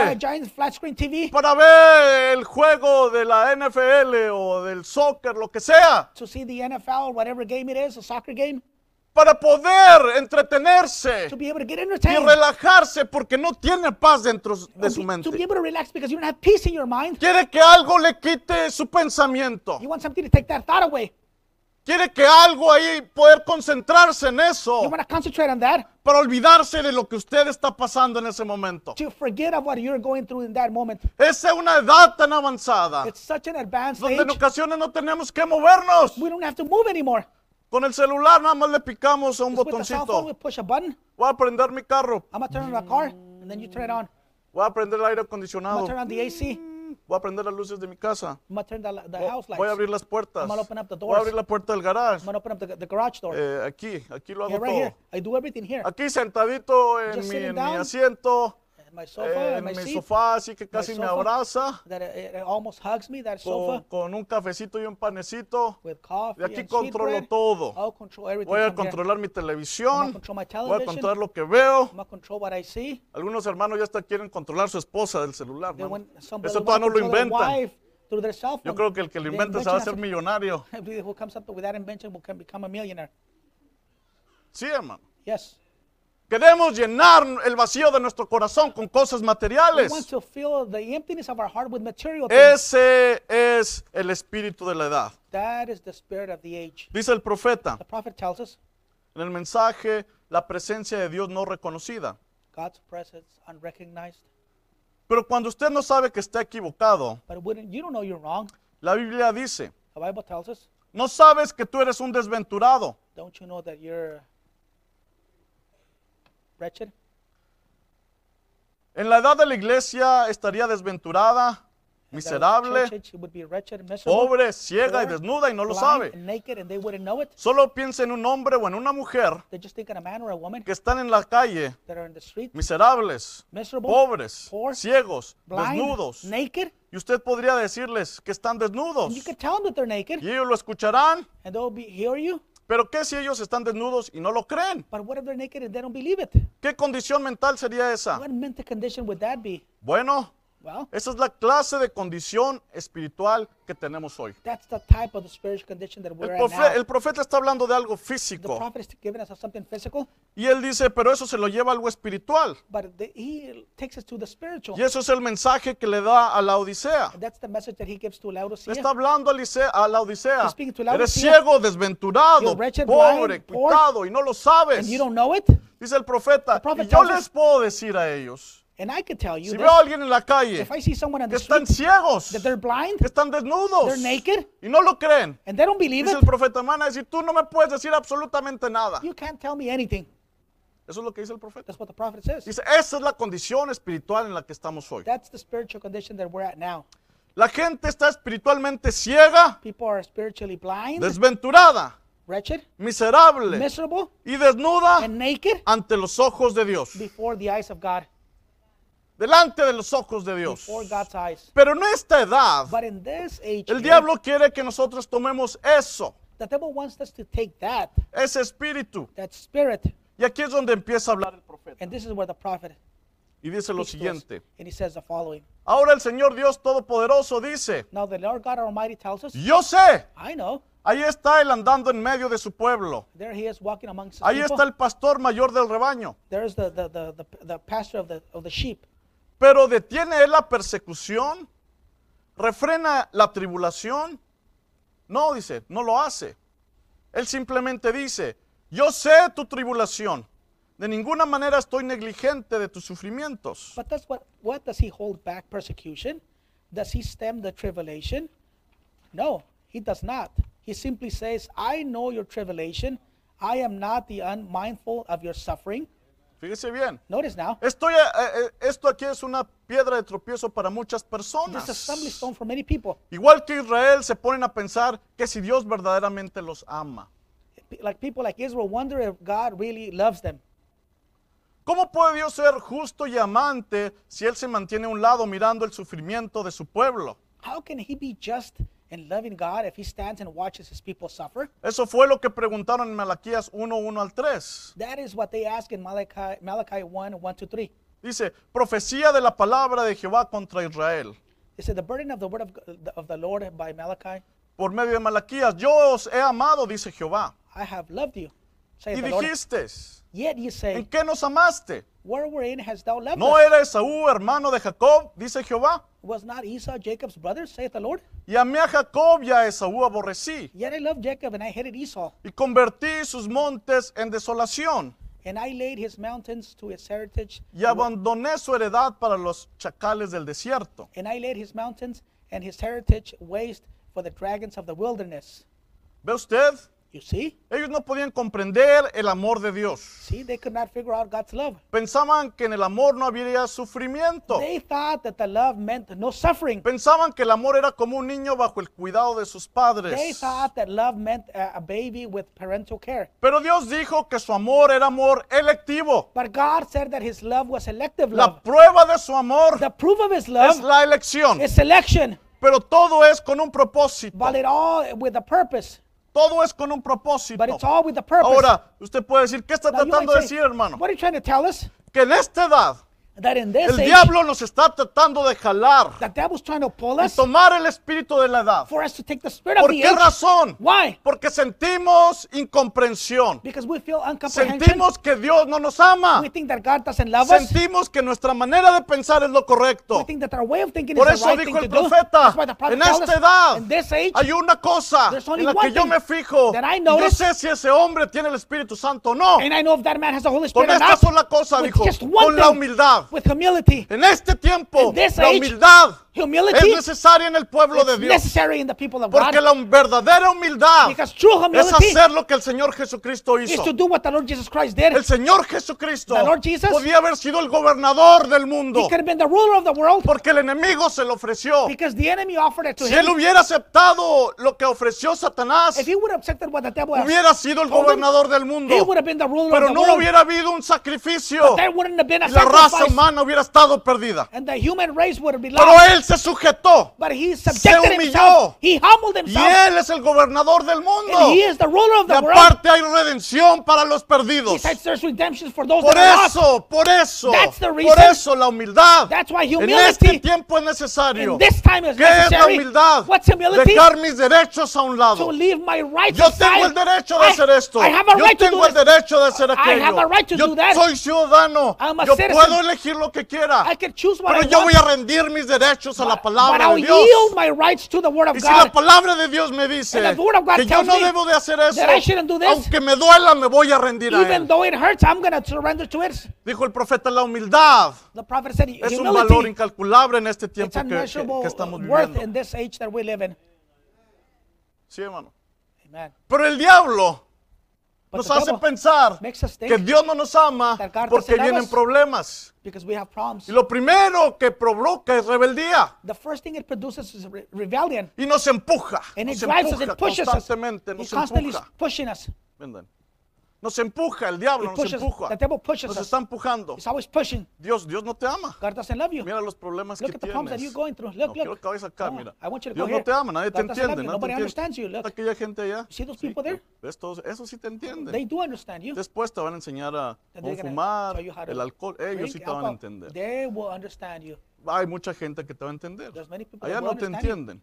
A: para ver el juego de la NFL o del soccer, lo que sea.
B: to see the NFL, whatever game it is, a soccer game,
A: Para poder entretenerse
B: to be able to get
A: y relajarse porque no tiene paz dentro de su mente.
B: To be able to relax because you don't have peace in your mind.
A: Quiere que algo le quite su pensamiento.
B: You want something to take that thought away.
A: Quiere que algo ahí poder concentrarse en
B: You
A: eso
B: want to concentrate on that
A: para olvidarse de lo que usted está pasando en ese momento.
B: to forget of what you're going through in that moment.
A: Esa es una edad tan avanzada
B: It's such an advanced
A: donde en ocasiones no tenemos que movernos.
B: We don't have to move anymore.
A: Con el celular nada más le picamos a un
B: Just with the cell phone, we
A: botoncito.
B: push a button.
A: Voy a prender mi carro.
B: I'm gonna turn on the car, and then you turn it on.
A: Voy a prender el aire
B: I'm
A: acondicionado.
B: gonna turn on the AC.
A: Voy a prender las luces de mi casa.
B: I'm gonna turn the, the house lights.
A: Voy a abrir las puertas.
B: I'm gonna open up the
A: Voy a abrir la puerta del garage.
B: I'm gonna open up the, the garage door.
A: Eh, aquí, aquí lo
B: yeah,
A: hago
B: right here.
A: todo.
B: I do everything here.
A: Aquí sentadito en
B: Just
A: mi,
B: sitting
A: en mi
B: down.
A: asiento,
B: my sofa,
A: eh, en
B: my
A: mi
B: seat,
A: sofá, así que casi me
B: sofa.
A: abraza,
B: that it, it almost hugs me. That
A: con,
B: sofa
A: con un cafecito y un panecito.
B: with coffee
A: De aquí
B: and
A: controlo
B: bread.
A: todo.
B: I'll control everything.
A: Voy a controlar mi
B: I'm gonna
A: televisión,
B: control my
A: voy a
B: television.
A: controlar lo que veo.
B: Control what I see.
A: Algunos hermanos ya hasta quieren controlar su esposa del celular. Eso todavía no lo inventan. Yo creo que el que lo
B: the
A: invente se va a hacer millonario. Sí, hermano.
B: Yes.
A: Queremos llenar el vacío de nuestro corazón con cosas
B: We
A: materiales.
B: want to fill the emptiness of our heart with material things.
A: Ese es el espíritu de la edad.
B: That is the spirit of the age.
A: Dice el profeta
B: The prophet tells us
A: en el mensaje, la presencia de Dios no reconocida.
B: God's presence unrecognized.
A: Pero cuando usted no sabe que está equivocado,
B: But you don't know you're wrong.
A: la Biblia dice,
B: The Bible tells us,
A: no sabes que tú eres un desventurado.
B: don't you know that you're wretched?
A: En la edad de la iglesia estaría desventurada, miserable, pobre, ciega y desnuda y no lo sabe. Solo piensa en un hombre o en una mujer que están en la calle, miserables,
B: miserable,
A: pobres, ciegos, desnudos.
B: naked.
A: Y usted podría decirles que están desnudos. Y ellos lo escucharán. Pero ¿qué si ellos están desnudos y no lo creen?
B: But what if they're naked and they don't believe it?
A: ¿Qué condición mental sería esa?
B: What mental condition would that be?
A: Bueno,
B: Well,
A: Esa es la clase de condición espiritual que tenemos hoy.
B: that's the type of the spiritual condition that
A: El,
B: we're at
A: profe-
B: now.
A: el profeta está hablando de algo
B: The
A: físico
B: prophet is giving us something physical,
A: y él dice, pero eso se lo lleva a algo espiritual.
B: but the, he takes us to the spiritual.
A: Y eso es el mensaje que le da a la Odisea.
B: That's the message that he gives to
A: Le está hablando a, Licea- a la Odisea.
B: He's to
A: Eres ciego, desventurado,
B: wretched,
A: pobre,
B: blind, poor,
A: quitado y no lo sabes.
B: And you don't know it?
A: Dice el profeta.
B: The
A: Y yo les puedo decir a ellos,
B: And I can tell you
A: si veo a alguien en la calle
B: if I see someone on
A: que
B: the
A: están
B: street
A: ciegos,
B: that they're blind
A: que están desnudos
B: They're naked.
A: y no lo creen,
B: and they don't believe
A: dice
B: it,
A: el profeta, van a decir, tú no me puedes decir absolutamente nada.
B: you can't tell me anything.
A: Eso es lo que dice el profeta.
B: That's what the prophet says.
A: Dice, esa es la condición espiritual en la que estamos hoy.
B: That's the spiritual condition that we're at now.
A: La gente está espiritualmente ciega,
B: People are spiritually blind,
A: desventurada,
B: wretched,
A: miserable
B: miserable,
A: y desnuda
B: and naked
A: ante los ojos de Dios.
B: before the eyes of God,
A: delante de los ojos de Dios. Pero en esta edad, el diablo quiere que nosotros tomemos eso,
B: the devil wants us to take that,
A: ese espíritu. Y aquí es donde empieza a hablar el profeta.
B: and this is where the prophet
A: Y dice lo siguiente.
B: And he says the following.
A: Ahora el Señor Dios Todopoderoso dice,
B: Now the Lord God Almighty tells us,
A: yo sé,
B: I know,
A: ahí está él andando en medio de su pueblo. Ahí está el pastor mayor del rebaño. Pero detiene la persecución, refrena la tribulación. No, dice, no lo hace. Él simplemente dice, yo sé tu tribulación. De ninguna manera estoy negligente de tus sufrimientos.
B: But that's what, what does he hold back persecution? Does he stem the tribulation? No, he does not. He simply says, I know your tribulation. I am not the unmindful of your suffering.
A: Fíjese bien.
B: Notice now,
A: Estoy, eh, eh, esto aquí es una piedra de tropiezo para muchas personas.
B: stone for many people.
A: Igual que Israel se ponen a pensar que si Dios verdaderamente los ama.
B: Like people like Israel wonder if God really loves them.
A: ¿Cómo puede Dios ser justo y amante si Él se mantiene a un lado mirando el sufrimiento de su pueblo?
B: How can he be just and loving God if he stands and watches his people suffer?
A: Eso fue lo que preguntaron en Malaquías 1, 1 al 3.
B: That is what they ask in Malachi, Malachi 1 1 to 3.
A: Dice, profecía de la palabra de Jehová contra Israel.
B: They said, The burden of the word of, of the Lord by Malachi,
A: Por medio de Malaquías, yo os he amado, dice Jehová.
B: I have loved you.
A: Y dijiste,
B: Yet you
A: ¿en qué nos amaste?
B: Where wherein hast thou loved
A: ¿No era Esaú hermano de Jacob? Dice Jehová.
B: Was not Esau Jacob's brother, saith the Lord?
A: Y amé a Jacob y a Esaú aborrecí.
B: Yet I loved Jacob and I hated Esau,
A: Y convertí sus montes en desolación.
B: and I laid his mountains to his heritage,
A: Y abandoné su heredad para los chacales del desierto.
B: and I laid his mountains and his heritage waste for the dragons of the wilderness.
A: ¿Ve usted?
B: You see?
A: Ellos no podían comprender el amor de Dios.
B: See, they could not figure out God's love.
A: Pensaban que en el amor no habría sufrimiento.
B: They thought that the love meant no suffering.
A: Pensaban que el amor era como un niño bajo el cuidado de sus
B: They
A: padres.
B: thought that love meant a, a baby with parental care.
A: Pero Dios dijo que su amor era amor electivo.
B: But God said that his love was selective
A: La
B: love.
A: prueba de su amor
B: The proof of his
A: es
B: love
A: la elección.
B: is selection,
A: Pero todo es con un propósito.
B: but it all with a purpose.
A: Todo es con un propósito.
B: But it's all with a purpose.
A: Ahora, usted puede decir, ¿qué está
B: Now, you
A: tratando
B: might
A: de
B: say,
A: decir, hermano?
B: What are you trying to tell us?
A: Que en esta edad
B: That in this
A: el
B: age,
A: diablo nos está tratando de jalar
B: the devil's trying to pull
A: y
B: us
A: tomar el espíritu de la edad.
B: for us to take the spirit of
A: ¿Por
B: the
A: qué
B: age.
A: razón?
B: Why?
A: Porque sentimos incomprensión.
B: Because we feel.
A: Sentimos que Dios no nos ama.
B: We think that God doesn't love us.
A: Sentimos que nuestra manera de pensar es lo
B: We
A: correcto.
B: think that our way of thinking
A: Por
B: is the
A: eso
B: right
A: dijo el profeta, en esta edad
B: in this age,
A: hay una cosa en la que yo me fijo.
B: that I
A: y yo
B: notice.
A: sé si ese hombre tiene el Espíritu Santo o no.
B: and I know if that man has the Holy
A: Con
B: Spirit
A: esta sola cosa, dijo, con la
B: thing,
A: humildad.
B: With humility.
A: En este tiempo,
B: In this
A: la
B: age,
A: humildad
B: Humility
A: es necesaria en el pueblo de Dios.
B: necessary in the people of
A: Porque
B: God.
A: la verdadera humildad es hacer lo que el Señor Jesucristo
B: is
A: hizo.
B: to do what the Lord Jesus Christ did.
A: El Señor Jesucristo
B: The Lord Jesus-
A: podía haber sido el gobernador del
B: He
A: mundo
B: could have been the ruler of the world
A: porque el enemigo se lo ofreció.
B: because the enemy offered it to
A: Si él
B: him.
A: hubiera aceptado lo que ofreció Satanás,
B: If he would have accepted what the devil
A: hubiera sido el
B: him,
A: gobernador del mundo.
B: he would have been the ruler
A: Pero
B: of the
A: no
B: world.
A: hubiera habido un sacrificio
B: There wouldn't have been a
A: y la raza
B: sacrifice.
A: humana hubiera estado perdida.
B: And the human race would have been
A: Pero
B: lost.
A: Él se sujetó.
B: But he subjected
A: humilló.
B: himself. He humbled
A: Y
B: himself.
A: él es el gobernador del mundo.
B: And he is the ruler of
A: Y
B: the world.
A: aparte hay redención para los perdidos.
B: Besides, for those
A: Por
B: that lost.
A: eso, por eso,
B: That's the
A: por eso la humildad.
B: That's why
A: En este tiempo es necesario.
B: this time is
A: ¿Qué es la
B: necessary.
A: humildad?
B: What's?
A: Dejar mis derechos a un
B: To
A: lado.
B: leave my
A: Yo tengo el derecho de
B: I-
A: hacer esto.
B: I have a
A: Yo
B: right to do
A: tengo el derecho de hacer
B: I
A: aquello.
B: have a right to
A: Yo
B: do that.
A: soy ciudadano.
B: I'm a
A: Yo
B: citizen.
A: puedo elegir lo que quiera.
B: I can choose what
A: Pero
B: I
A: yo
B: want.
A: voy a rendir mis derechos a la palabra de Dios.
B: my rights to the word of
A: Y si la
B: God.
A: palabra de Dios me dice que yo no debo de hacer eso,
B: this,
A: aunque me duela, me voy a rendir a
B: Even
A: él.
B: though it hurts, I'm to surrender to it.
A: Dijo el profeta, la humildad
B: The prophet said
A: es un valor
B: humility
A: incalculable en este tiempo que, que- que estamos
B: worth
A: viviendo.
B: in this age that we live in.
A: Sí, hermano.
B: Amen.
A: Pero el diablo nos hace pensar que Dios no nos ama porque vienen problemas.
B: because we have problems.
A: Y lo primero que provoca es rebeldía
B: The first thing it produces is re- rebellion.
A: y nos empuja. Nos empuja constantemente, nos empuja. Nos empuja, el diablo nos
B: pushes,
A: empuja.
B: the devil pushes
A: Nos
B: us.
A: está empujando.
B: It's always pushing.
A: Dios, Dios no te ama.
B: God doesn't love you.
A: Mira los problemas
B: Look
A: que
B: at the problems that
A: tienes.
B: you're going through.
A: No,
B: Look,
A: quiero
B: look.
A: que vayas acá,
B: No,
A: mira.
B: I want you to
A: Dios
B: go
A: no
B: here.
A: te ama, nadie te
B: God
A: entiende. nadie
B: Nobody understands you. Look.
A: Aquella gente allá.
B: See those people there?
A: ¿Ves todos? Eso sí te entienden.
B: They do understand you.
A: Después te van a enseñar a cómo fumar, el alcohol. Ellos sí te van a entender.
B: They will understand you.
A: Hay mucha gente que te va a entender. Allá no te entienden.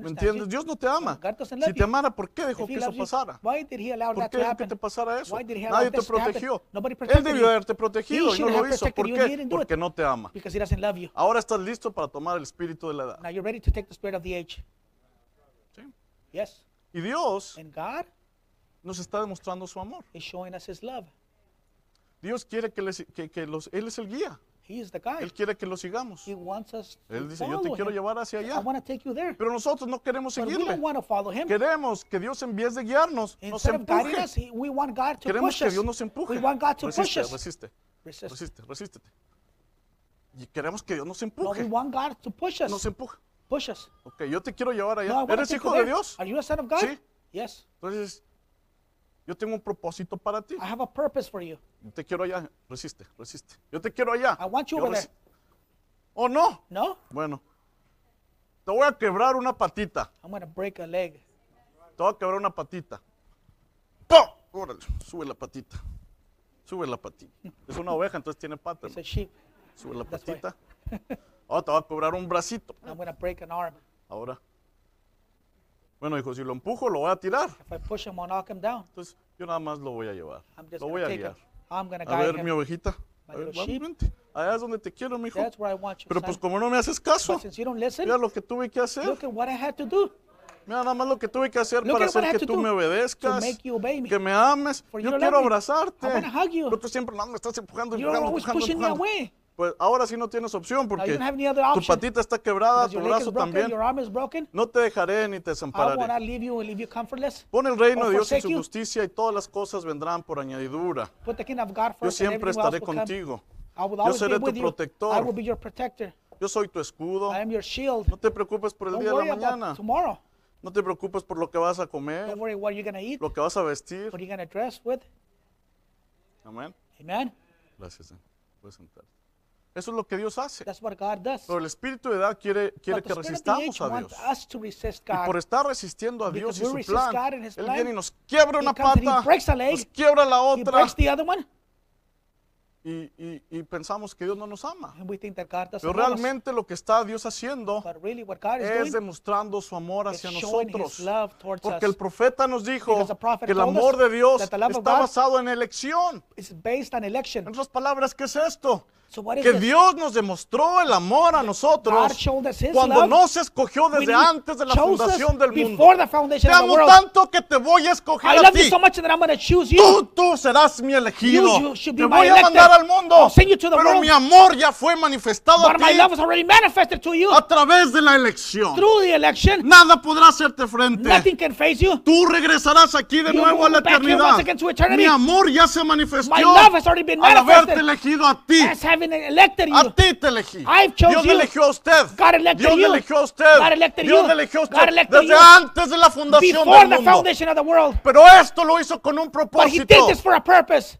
A: ¿Me entiendes? Dios no te ama. Si te amara, ¿por qué dejó que eso pasara?
B: why did he allow
A: ¿Por
B: that
A: qué dejó que te pasara eso? Nadie te protegió. Él debió
B: you.
A: haberte protegido y no lo hizo. ¿Por qué? Porque no te ama.
B: Because he doesn't love you.
A: Ahora estás listo para tomar el espíritu de la edad.
B: Now you're ready to take the spirit of the age.
A: ¿sí?
B: Yes.
A: Y Dios nos está demostrando su amor.
B: is showing us his love.
A: Dios quiere que, les- que- que los, Él es el guía.
B: He is the guy.
A: Él quiere que lo sigamos.
B: He wants us to
A: Él dice, yo te quiero
B: him.
A: llevar hacia
B: I
A: allá.
B: want to take you there.
A: Pero nosotros no queremos
B: But we
A: seguirle.
B: don't want to follow him.
A: Queremos que Dios en vez de guiarnos, nos
B: Instead guiding
A: empuje.
B: us, he- we want God to
A: Queremos
B: push
A: que
B: us.
A: Dios nos empuje.
B: We want God to push
A: Resiste,
B: us.
A: resiste,
B: Resist.
A: resiste, resístete. Y queremos que Dios nos
B: No, we
A: empuje.
B: want God to push us.
A: Nos empuja.
B: Push us.
A: Ok, yo te quiero llevar
B: No, I
A: allá.
B: wanna
A: ¿Eres hijo de. Dios?
B: Are you a son of God?
A: Sí.
B: Yes.
A: Entonces, yo tengo un propósito para ti.
B: I have a purpose for you.
A: Yo te quiero allá. Resiste, resiste. Yo te quiero allá.
B: I want you
A: Yo
B: over there.
A: ¿O no?
B: No?
A: Bueno, te voy a quebrar una patita.
B: I'm going to break a leg.
A: Te voy a quebrar una patita. ¡Pum! Órale, sube la patita. Sube la patita. Es una oveja, entonces tiene patas.
B: It's a sheep.
A: Sube la
B: That's
A: patita. Ahora te voy a quebrar un bracito.
B: I'm going to break an arm.
A: Ahora. Bueno, hijo, si lo empujo, lo voy a tirar.
B: If I push him, I'll knock him down.
A: Entonces, yo nada más lo voy a llevar.
B: I'm just
A: Lo voy a
B: take him.
A: guiar.
B: I'm
A: A
B: guide
A: ver, mi
B: him.
A: ovejita.
B: My
A: A ver,
B: little
A: vamos,
B: sheep.
A: vente. Allá es donde te quiero, mi hijo.
B: That's where I want you,
A: Pero pues
B: son.
A: como no me haces caso,
B: But since you don't listen,
A: mira lo que tuve que hacer.
B: look at what I had to do.
A: Mira nada más lo que tuve que hacer
B: Look
A: para
B: at what I
A: hacer
B: had
A: que
B: to
A: tú
B: do
A: me
B: to
A: obedezcas,
B: make you obey me.
A: que me ames.
B: For you
A: Yo
B: to
A: quiero
B: me.
A: abrazarte.
B: I wanna hug you.
A: Pero tú siempre no, me estás empujando,
B: You're
A: empujando,
B: always
A: empujando,
B: pushing me
A: empujando.
B: away.
A: Pues ahora sí no tienes opción porque tu patita está quebrada, tu brazo
B: broken,
A: también. No te dejaré ni te desampararé.
B: leave you leave you.
A: Pon el reino de Dios y
B: forsake
A: su
B: you.
A: justicia y todas las cosas vendrán por añadidura.
B: Put the kingdom of God
A: Yo siempre estaré contigo. Yo seré tu protector.
B: I will be your protector.
A: Yo soy tu escudo.
B: I am your shield.
A: No te preocupes por el
B: Don't
A: día de la mañana.
B: tomorrow.
A: No te preocupes por lo que vas a comer,
B: worry what you're eat,
A: lo que vas a vestir.
B: what you're going to dress with.
A: Amén.
B: Amen.
A: Gracias. Puedes sentar. Eso es lo que Dios hace.
B: That's what God does.
A: Pero el espíritu de edad quiere, quiere que resistamos a Dios.
B: us to resist
A: Y por
B: God.
A: estar resistiendo a Dios y su plan,
B: God and his
A: Él
B: plan,
A: viene y nos quiebra una pata,
B: leg,
A: nos quiebra la otra y, y- y pensamos que Dios no nos ama.
B: God
A: Pero realmente lo que está Dios haciendo
B: really God
A: es demostrando su amor hacia nosotros. Porque
B: us.
A: el profeta nos dijo que el amor de Dios está
B: God
A: basado en elección. En otras palabras, ¿qué es esto?
B: So
A: Que
B: this?
A: Dios nos demostró el amor a nosotros cuando
B: love
A: no se escogió desde antes de la fundación del mundo. Te amo tanto que te voy a escoger
B: I
A: a
B: love you
A: ti.
B: so much that I'm going to choose
A: Tú,
B: you.
A: tú serás mi elegido.
B: You- you
A: Te voy a mandar al mundo. Pero
B: world.
A: mi amor ya fue manifestado a
B: But
A: ti a través de la elección. Nada podrá hacerte frente.
B: Nothing can face you.
A: Tú regresarás aquí de
B: You
A: nuevo a la eternidad. Mi amor ya se manifestó al haberte elegido a ti.
B: Elected
A: A
B: you.
A: ti te elegí.
B: I've chose
A: Dios
B: you.
A: eligió a usted.
B: God elected
A: Dios
B: you.
A: eligió a usted.
B: God elected
A: Dios
B: you.
A: eligió a
B: God
A: usted
B: elected
A: desde
B: you.
A: antes de la fundación
B: Before
A: del
B: the
A: mundo.
B: foundation of the world.
A: Pero esto lo hizo con un
B: But he
A: propósito.
B: did this for a purpose.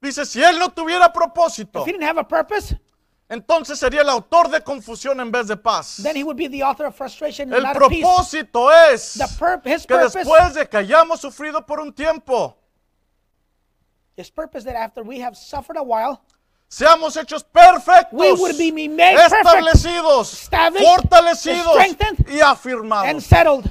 A: Dice, si él no tuviera propósito,
B: If he didn't have a purpose,
A: entonces sería el autor de confusión en vez de paz.
B: Then he would be the author of frustration
A: El
B: not of peace.
A: propósito es
B: his
A: que
B: purpose,
A: después de que hayamos sufrido por un tiempo,
B: his purpose that after we have suffered a while,
A: seamos hechos perfectos,
B: We would be made
A: establecidos, fortalecidos y afirmados.
B: and settled,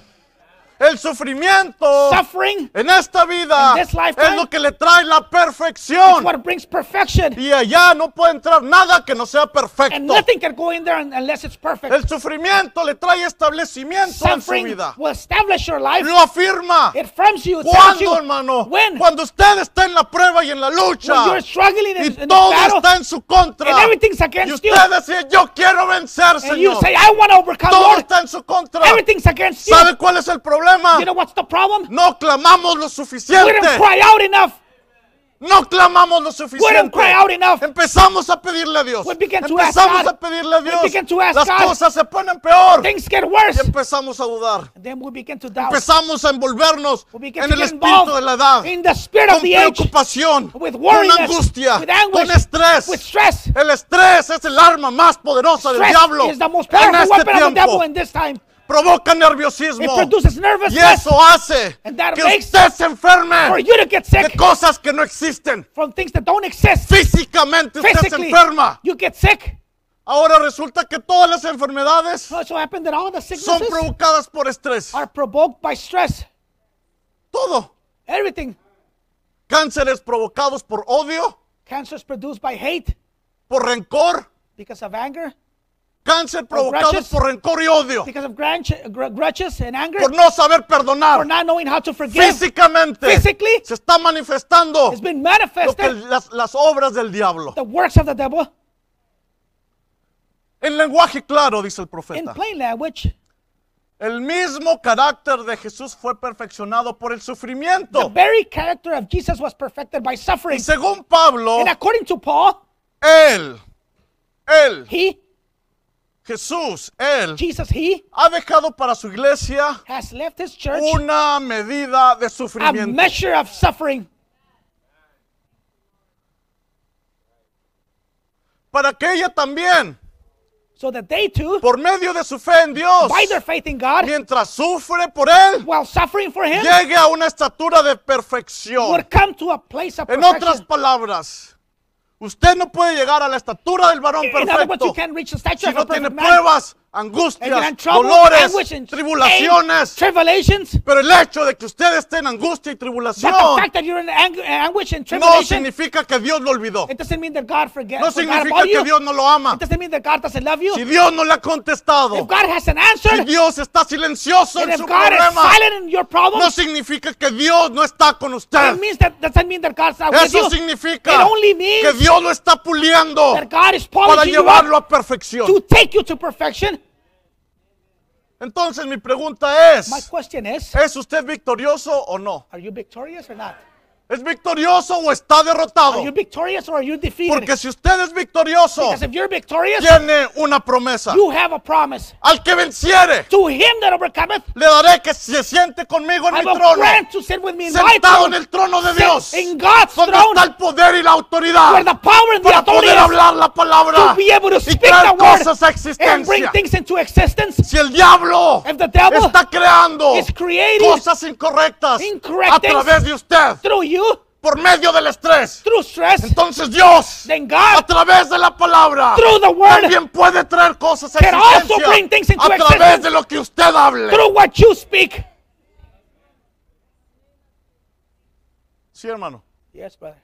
A: El sufrimiento
B: suffering
A: en esta vida
B: In this lifetime,
A: es lo que le trae la perfección.
B: what brings perfection.
A: Y allá no puede entrar nada que no sea
B: And
A: perfecto.
B: nothing can go in there un- unless it's perfect.
A: El sufrimiento le trae establecimiento en su
B: Suffering
A: vida.
B: will establish your life.
A: Lo afirma.
B: It firms you. It
A: ¿Cuándo,
B: you.
A: hermano?
B: When?
A: Cuando usted está en la prueba y en la lucha.
B: When you're struggling in,
A: Y
B: in the
A: todo
B: battle,
A: está en su contra.
B: and everything's
A: Y
B: against
A: usted
B: you,
A: yo quiero vencer,
B: and you
A: Señor.
B: say, I want to overcome,
A: Todo
B: Lord.
A: está en su contra.
B: Everything's against you.
A: ¿Sabe cuál es el problema?
B: You know what's the problem?
A: No clamamos lo
B: We don't
A: suficiente.
B: cry out enough.
A: No clamamos lo
B: We
A: suficiente.
B: cry out enough.
A: Empezamos a pedirle a Dios.
B: We begin to ask
A: Empezamos a pedirle a
B: We
A: Dios. Las cosas se ponen peor.
B: Things get
A: Y
B: worse.
A: empezamos a dudar.
B: And then we begin to doubt.
A: Empezamos a envolvernos
B: We
A: en el espíritu de la edad.
B: in the spirit of
A: Con
B: the age,
A: preocupación.
B: with
A: Con angustia.
B: with anguish,
A: Con estrés.
B: with stress.
A: El estrés es el arma más poderosa del diablo.
B: is the most
A: En
B: powerful
A: este
B: weapon of the devil
A: tiempo.
B: in this time.
A: Provoca
B: It
A: nerviosismo.
B: produces
A: Y
B: nervousness
A: eso hace
B: And that
A: que
B: makes
A: usted se enferme
B: for you to get
A: de
B: sick
A: cosas que no existen.
B: from things that don't exist.
A: Físicamente usted se enferma.
B: you get sick.
A: Ahora resulta que todas las enfermedades
B: So it so happened that all the
A: son provocadas por estrés.
B: are provoked by stress.
A: Todo.
B: Everything.
A: Cánceres provocados por odio,
B: Cancer is produced by hate
A: por rencor.
B: because of anger,
A: Cáncer provocado
B: grudges.
A: por rencor y odio.
B: because of gr- grudges and anger,
A: Por no saber
B: for
A: perdonar.
B: not knowing how to forgive.
A: Físicamente
B: Physically,
A: se está manifestando
B: It's been
A: lo que
B: manifested,
A: las, las obras del diablo.
B: the works of the devil,
A: En lenguaje claro, dice el
B: in
A: profeta.
B: plain language.
A: El mismo carácter de Jesús fue perfeccionado por el
B: The
A: sufrimiento.
B: very character of Jesus was perfected by suffering.
A: Y según Pablo,
B: And according to Paul,
A: él, él,
B: he,
A: Jesús, él,
B: Jesus, he
A: ha dejado para su iglesia
B: has left his church
A: una medida de
B: a
A: sufrimiento.
B: measure of suffering
A: Para que ella también,
B: so that they too,
A: por medio de su fe en Dios,
B: by their faith in God,
A: mientras sufre por él,
B: while suffering for him,
A: llegue a una estatura de perfección.
B: would come to a place of
A: En otras
B: perfection.
A: palabras, usted no puede llegar a la estatura del varón perfecto si no tiene
B: man.
A: pruebas, angustias,
B: trouble,
A: dolores,
B: and
A: tribulaciones.
B: tribulations.
A: Pero el hecho de que usted esté en angustia y tribulación
B: and
A: no
B: tribulation,
A: significa que Dios lo olvidó.
B: it doesn't mean that God forget,
A: No significa que
B: you.
A: Dios no lo ama.
B: It doesn't mean that God doesn't love you.
A: Si Dios no le ha contestado,
B: If God hasn't
A: si
B: answered,
A: Dios está silencioso en su problema,
B: silent in your problem,
A: no significa que Dios no está con
B: it
A: usted.
B: that doesn't mean that God's not with
A: Eso
B: you.
A: significa
B: It only
A: que
B: means
A: Dios lo está puliendo
B: that God is
A: para llevarlo a perfección.
B: to take you to perfection.
A: Entonces mi pregunta es,
B: My question is,
A: ¿es usted victorioso o no?
B: are you victorious or not?
A: ¿Es victorioso o está derrotado?
B: Are you victorious or are you defeated?
A: Porque si usted es victorioso,
B: Because if you're victorious,
A: tiene una promesa.
B: you have a promise.
A: Al que venciere,
B: To him that overcometh,
A: le daré que se siente conmigo en
B: I
A: mi
B: will
A: trono,
B: grant to sit with me in my
A: sentado en
B: throne,
A: el trono de Dios,
B: in God's
A: donde
B: throne,
A: está el poder y la
B: where
A: autoridad
B: the power and the
A: para
B: authority
A: poder hablar la palabra
B: to be able to
A: y
B: speak the word
A: cosas a
B: and bring
A: existencia.
B: things into existence.
A: Si el diablo
B: If the devil
A: está creando
B: is creating
A: cosas incorrectas
B: incorrect
A: a través de usted
B: through you,
A: por medio del estrés,
B: through stress,
A: entonces Dios
B: then
A: a
B: God,
A: través de la palabra
B: through the word,
A: también puede traer cosas a
B: can also bring things into
A: a través
B: existence
A: de lo que usted hable.
B: through what you speak.
A: Sí, hermano.
B: Yes, brother.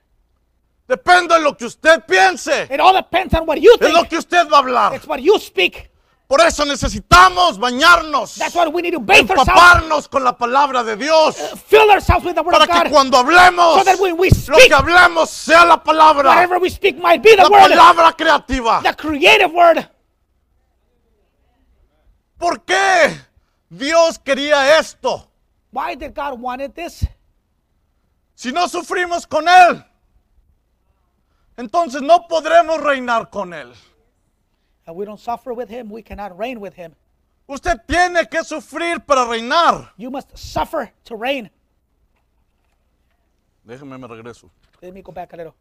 A: Depende de lo que usted piense,
B: It all depends on what you
A: es lo
B: think.
A: que usted va a hablar.
B: It's what you speak.
A: Por eso necesitamos bañarnos,
B: That's why we need to bathe ourselves,
A: con la palabra de Dios,
B: fill ourselves with the word
A: para
B: of
A: que
B: God,
A: cuando hablemos,
B: so that when we
A: lo
B: speak,
A: que hablemos sea la palabra,
B: whatever we speak might be the
A: la
B: word,
A: palabra creativa.
B: the creative word.
A: ¿Por qué Dios quería esto?
B: Why did God wanted this?
A: Si no sufrimos con Él, entonces no podremos reinar con Él.
B: And we don't suffer with him, we cannot reign with him.
A: Usted tiene que sufrir para reinar.
B: You must suffer to reign.
A: Déjeme me regreso.
B: Let me go back a little.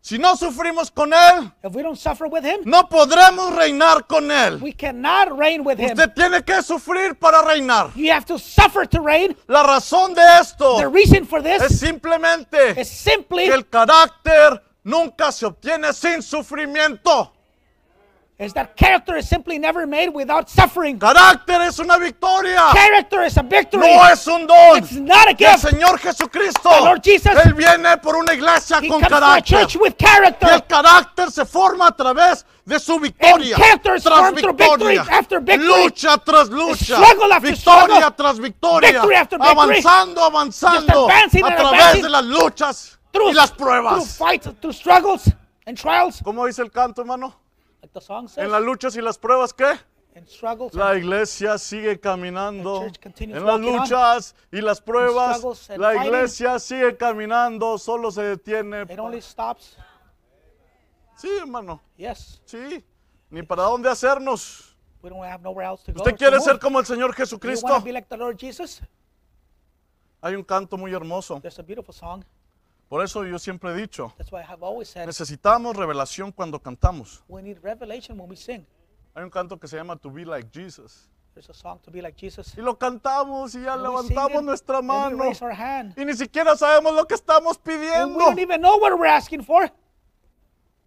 A: Si no sufrimos con Él,
B: if we don't suffer with him,
A: no podremos reinar con Él.
B: we cannot reign with him.
A: Usted tiene que sufrir para reinar.
B: You have to suffer to reign.
A: La razón de esto
B: The reason for
A: es
B: this
A: simplemente
B: is simply
A: que el carácter nunca se obtiene sin sufrimiento.
B: Is that character is simply never made without suffering.
A: Carácter es una victoria,
B: Character is a victory.
A: no es un don.
B: It's not a
A: El
B: gift.
A: Señor Jesucristo,
B: The Lord Jesus,
A: Él viene por una iglesia
B: He
A: con
B: comes for a church
A: carácter.
B: with
A: Y el
B: character.
A: carácter se forma a través de su victoria.
B: And character is
A: Tras
B: formed through victory
A: victoria.
B: after victory.
A: Lucha tras lucha.
B: Struggle after
A: Victoria
B: struggle.
A: tras victoria.
B: Victory after victory.
A: Avanzando, avanzando.
B: advancing
A: A través
B: advancing.
A: de las luchas
B: Through,
A: y las
B: through
A: pruebas.
B: fights, through struggles and trials.
A: ¿Cómo dice el canto, hermano?
B: Like the song says.
A: En las luchas y las pruebas, ¿qué? La iglesia sigue caminando. En las luchas y las pruebas, la iglesia sigue caminando, solo se detiene.
B: it only stops.
A: Sí, hermano,
B: Yes.
A: sí. Ni para dónde hacernos.
B: We don't have nowhere else to go.
A: ¿Usted quiere ser como el Señor Jesucristo?
B: want to be like the Lord Jesus?
A: Hay un canto muy hermoso. Por eso yo siempre he dicho,
B: That's why I have always said
A: necesitamos revelación cuando cantamos.
B: we need revelation when we sing.
A: Hay un canto que se llama To Be Like Jesus.
B: There's a song to be like Jesus.
A: Y lo cantamos y ya
B: And we sing
A: levantamos
B: it,
A: nuestra
B: and we
A: mano.
B: raise our hand.
A: Y ni siquiera sabemos lo que estamos
B: And we
A: pidiendo.
B: don't even know what we're asking for.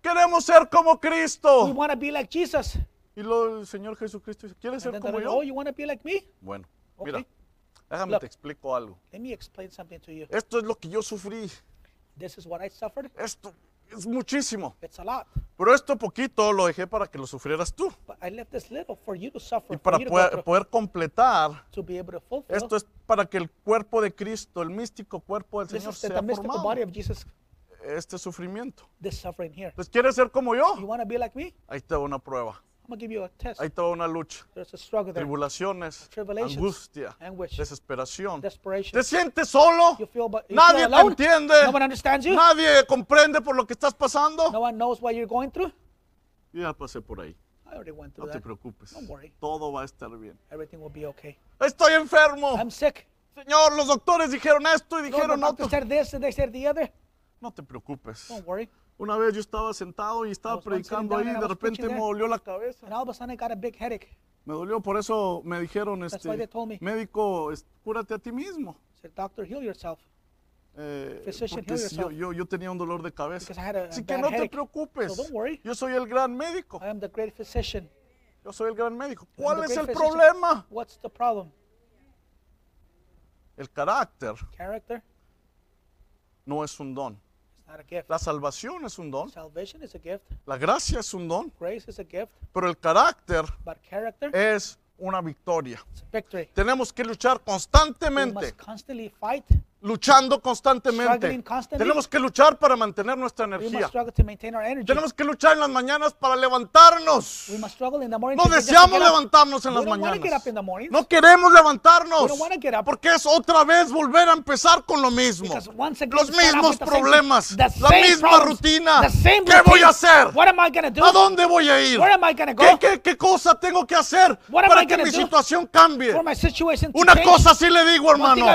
A: Queremos ser como Cristo.
B: We want to be like Jesus.
A: Y luego el Señor Jesucristo dice, ¿quieres
B: And
A: ser
B: then
A: como yo?
B: oh, you want to be like me?
A: Bueno, mira, déjame
B: Look.
A: te explico algo.
B: Let me explain something to you.
A: Esto es lo que yo sufrí.
B: This is what I suffered.
A: Esto es muchísimo.
B: It's a lot.
A: Pero esto poquito lo dejé para que lo sufrieras tú.
B: But I left this little for you to suffer,
A: Y
B: for
A: para
B: you to,
A: poder, poder completar,
B: to be able to fulfill.
A: esto es para que el cuerpo de Cristo, el místico cuerpo del Señor, sea
B: the
A: formado.
B: body of Jesus,
A: Este sufrimiento.
B: this suffering here.
A: Entonces, ¿quieres ser como yo?
B: You want to be like me?
A: Ahí te va una prueba.
B: I'm give you a test.
A: Te va una lucha.
B: There's a struggle there.
A: Tribulaciones, angustia,
B: anguish,
A: desesperación.
B: Desperation.
A: ¿Te sientes solo?
B: You feel, but you
A: Nadie
B: feel
A: te entiende.
B: No one understands you?
A: Nadie comprende por lo que estás pasando.
B: No one knows what you're going through?
A: Yo ya pasé por ahí.
B: I already went
A: No
B: through
A: te
B: that.
A: preocupes.
B: Don't worry.
A: Todo va a estar bien.
B: Everything will be okay.
A: Estoy enfermo.
B: I'm sick.
A: Señor, los doctores dijeron esto y dijeron
B: doctor
A: otro.
B: said this and they said the other.
A: No te preocupes.
B: Don't worry.
A: Una vez yo estaba sentado y estaba predicando ahí y de repente me dolió la cabeza.
B: And all of a sudden I got a big headache.
A: Me dolió, por eso me dijeron,
B: why
A: este,
B: told me.
A: médico, es- cúrate a ti mismo.
B: Said, doctor, heal yourself.
A: Eh,
B: Physician,
A: porque
B: heal
A: si yo,
B: yourself.
A: yo, yo tenía un dolor de cabeza.
B: Because I had a- a
A: Así que
B: bad
A: no te
B: headache.
A: preocupes.
B: So don't worry.
A: Yo soy el gran médico.
B: I am the great physician.
A: Yo soy el gran médico. ¿Cuál es
B: great
A: el
B: physician.
A: problema?
B: What's the problem?
A: El carácter
B: Character?
A: no es un don. La salvación es un don.
B: Salvation is a gift.
A: La gracia es un don.
B: Grace is a gift.
A: Pero el carácter es una victoria.
B: is a victory.
A: Tenemos que luchar constantemente. Luchando constantemente. Tenemos que luchar para mantener nuestra energía. Tenemos que luchar en las mañanas para levantarnos. No deseamos levantarnos en las mañanas. No queremos levantarnos. Porque es otra vez volver a empezar con lo mismo. Los mismos problemas. La misma
B: problems,
A: rutina. ¿Qué voy a hacer?
B: What am I going to do?
A: ¿A dónde voy a ir?
B: Where am I gonna go?
A: ¿Qué, qué, qué cosa tengo que hacer para
B: I
A: que mi situación cambie? Una cosa sí le digo, hermano.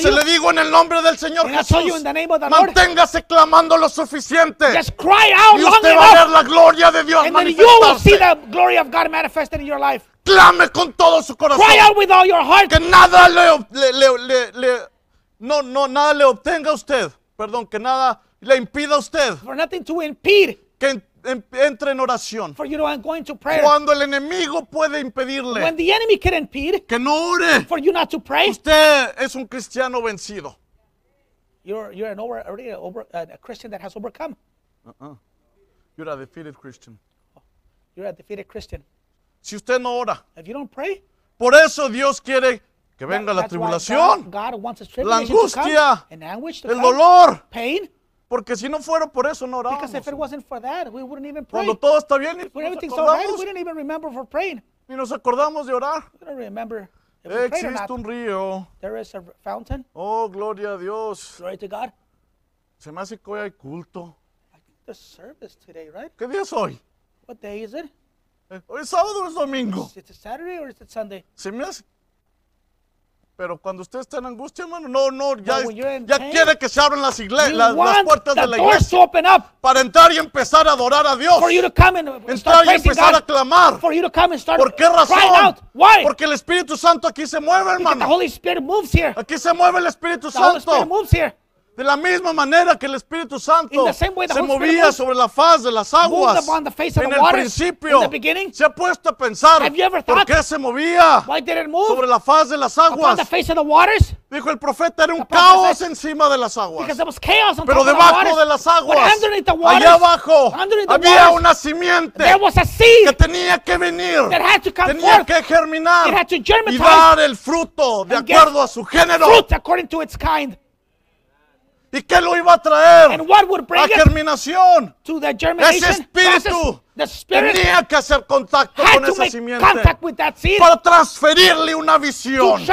A: Se le digo en el nombre del Señor
B: And you
A: Jesús.
B: in the name of the Lord.
A: Manténgase clamando lo suficiente.
B: Just cry out
A: Y
B: long
A: usted va a ver la gloria de Dios
B: And then you will see
A: manifestarse.
B: the glory of God manifested in your life.
A: Clame con todo su corazón.
B: Cry out with all your heart.
A: Que nada le, ob- le- le- le- le- no, no, nada le obtenga a usted. Perdón, que nada le impida a usted
B: For nothing to impede
A: que en- en- entre en oración.
B: for you to go into prayer.
A: Cuando el enemigo puede
B: When
A: impedirle
B: the enemy can impede
A: que no ore,
B: for you not to pray,
A: usted es un cristiano vencido.
B: You're, you're an over, already a, over, a Christian that has overcome.
A: You're a defeated Christian.
B: You're a defeated Christian.
A: Si usted no ora,
B: If you don't pray,
A: por eso Dios quiere que venga la tribulación,
B: God, God
A: la
B: come,
A: angustia,
B: to
A: el
B: come,
A: dolor,
B: pain.
A: porque si no fuera por eso no
B: Because if it
A: oramos.
B: wasn't for that, we wouldn't even pray.
A: Cuando todo está bien,
B: When
A: nos
B: everything's all right,
A: acordamos,
B: we even remember for praying.
A: ni nos acordamos de orar. Existe un río.
B: There is a fountain.
A: Oh, gloria a Dios.
B: Glory to God.
A: Se me hace que hoy hay culto.
B: I think the service today, right?
A: ¿Qué día es hoy?
B: What day is it?
A: Eh, ¿Hoy es sábado o es domingo?
B: Is it Saturday or is it Sunday?
A: Se me hace. Pero cuando usted está en angustia, hermano, no, no, ya,
B: But when you're in
A: ya
B: pain,
A: quiere que se abran las, igle-
B: You
A: las, las puertas de la iglesia
B: open up
A: para entrar y empezar a adorar a Dios. Entrar y empezar a
B: God,
A: clamar.
B: and start
A: ¿Por qué razón? Porque el Espíritu Santo aquí se mueve, hermano.
B: Holy Spirit moves here.
A: Aquí se mueve el Espíritu Santo. De la misma manera que el Espíritu Santo se movía sobre la faz de las aguas en el principio. Se ha puesto a pensar por qué se movía sobre la faz de las aguas. Dijo el profeta, era un caos encima de las aguas. Pero debajo de las aguas, allá abajo, había una simiente que tenía que venir, tenía que germinar y dar el fruto de acuerdo a su género.
B: fruit according to its kind.
A: ¿Y qué lo iba a traer?
B: And what would bring
A: La
B: it
A: germinación.
B: to the germination
A: Ese espíritu
B: process? The
A: tenía que hacer contacto con esa simiente para transferirle una visión.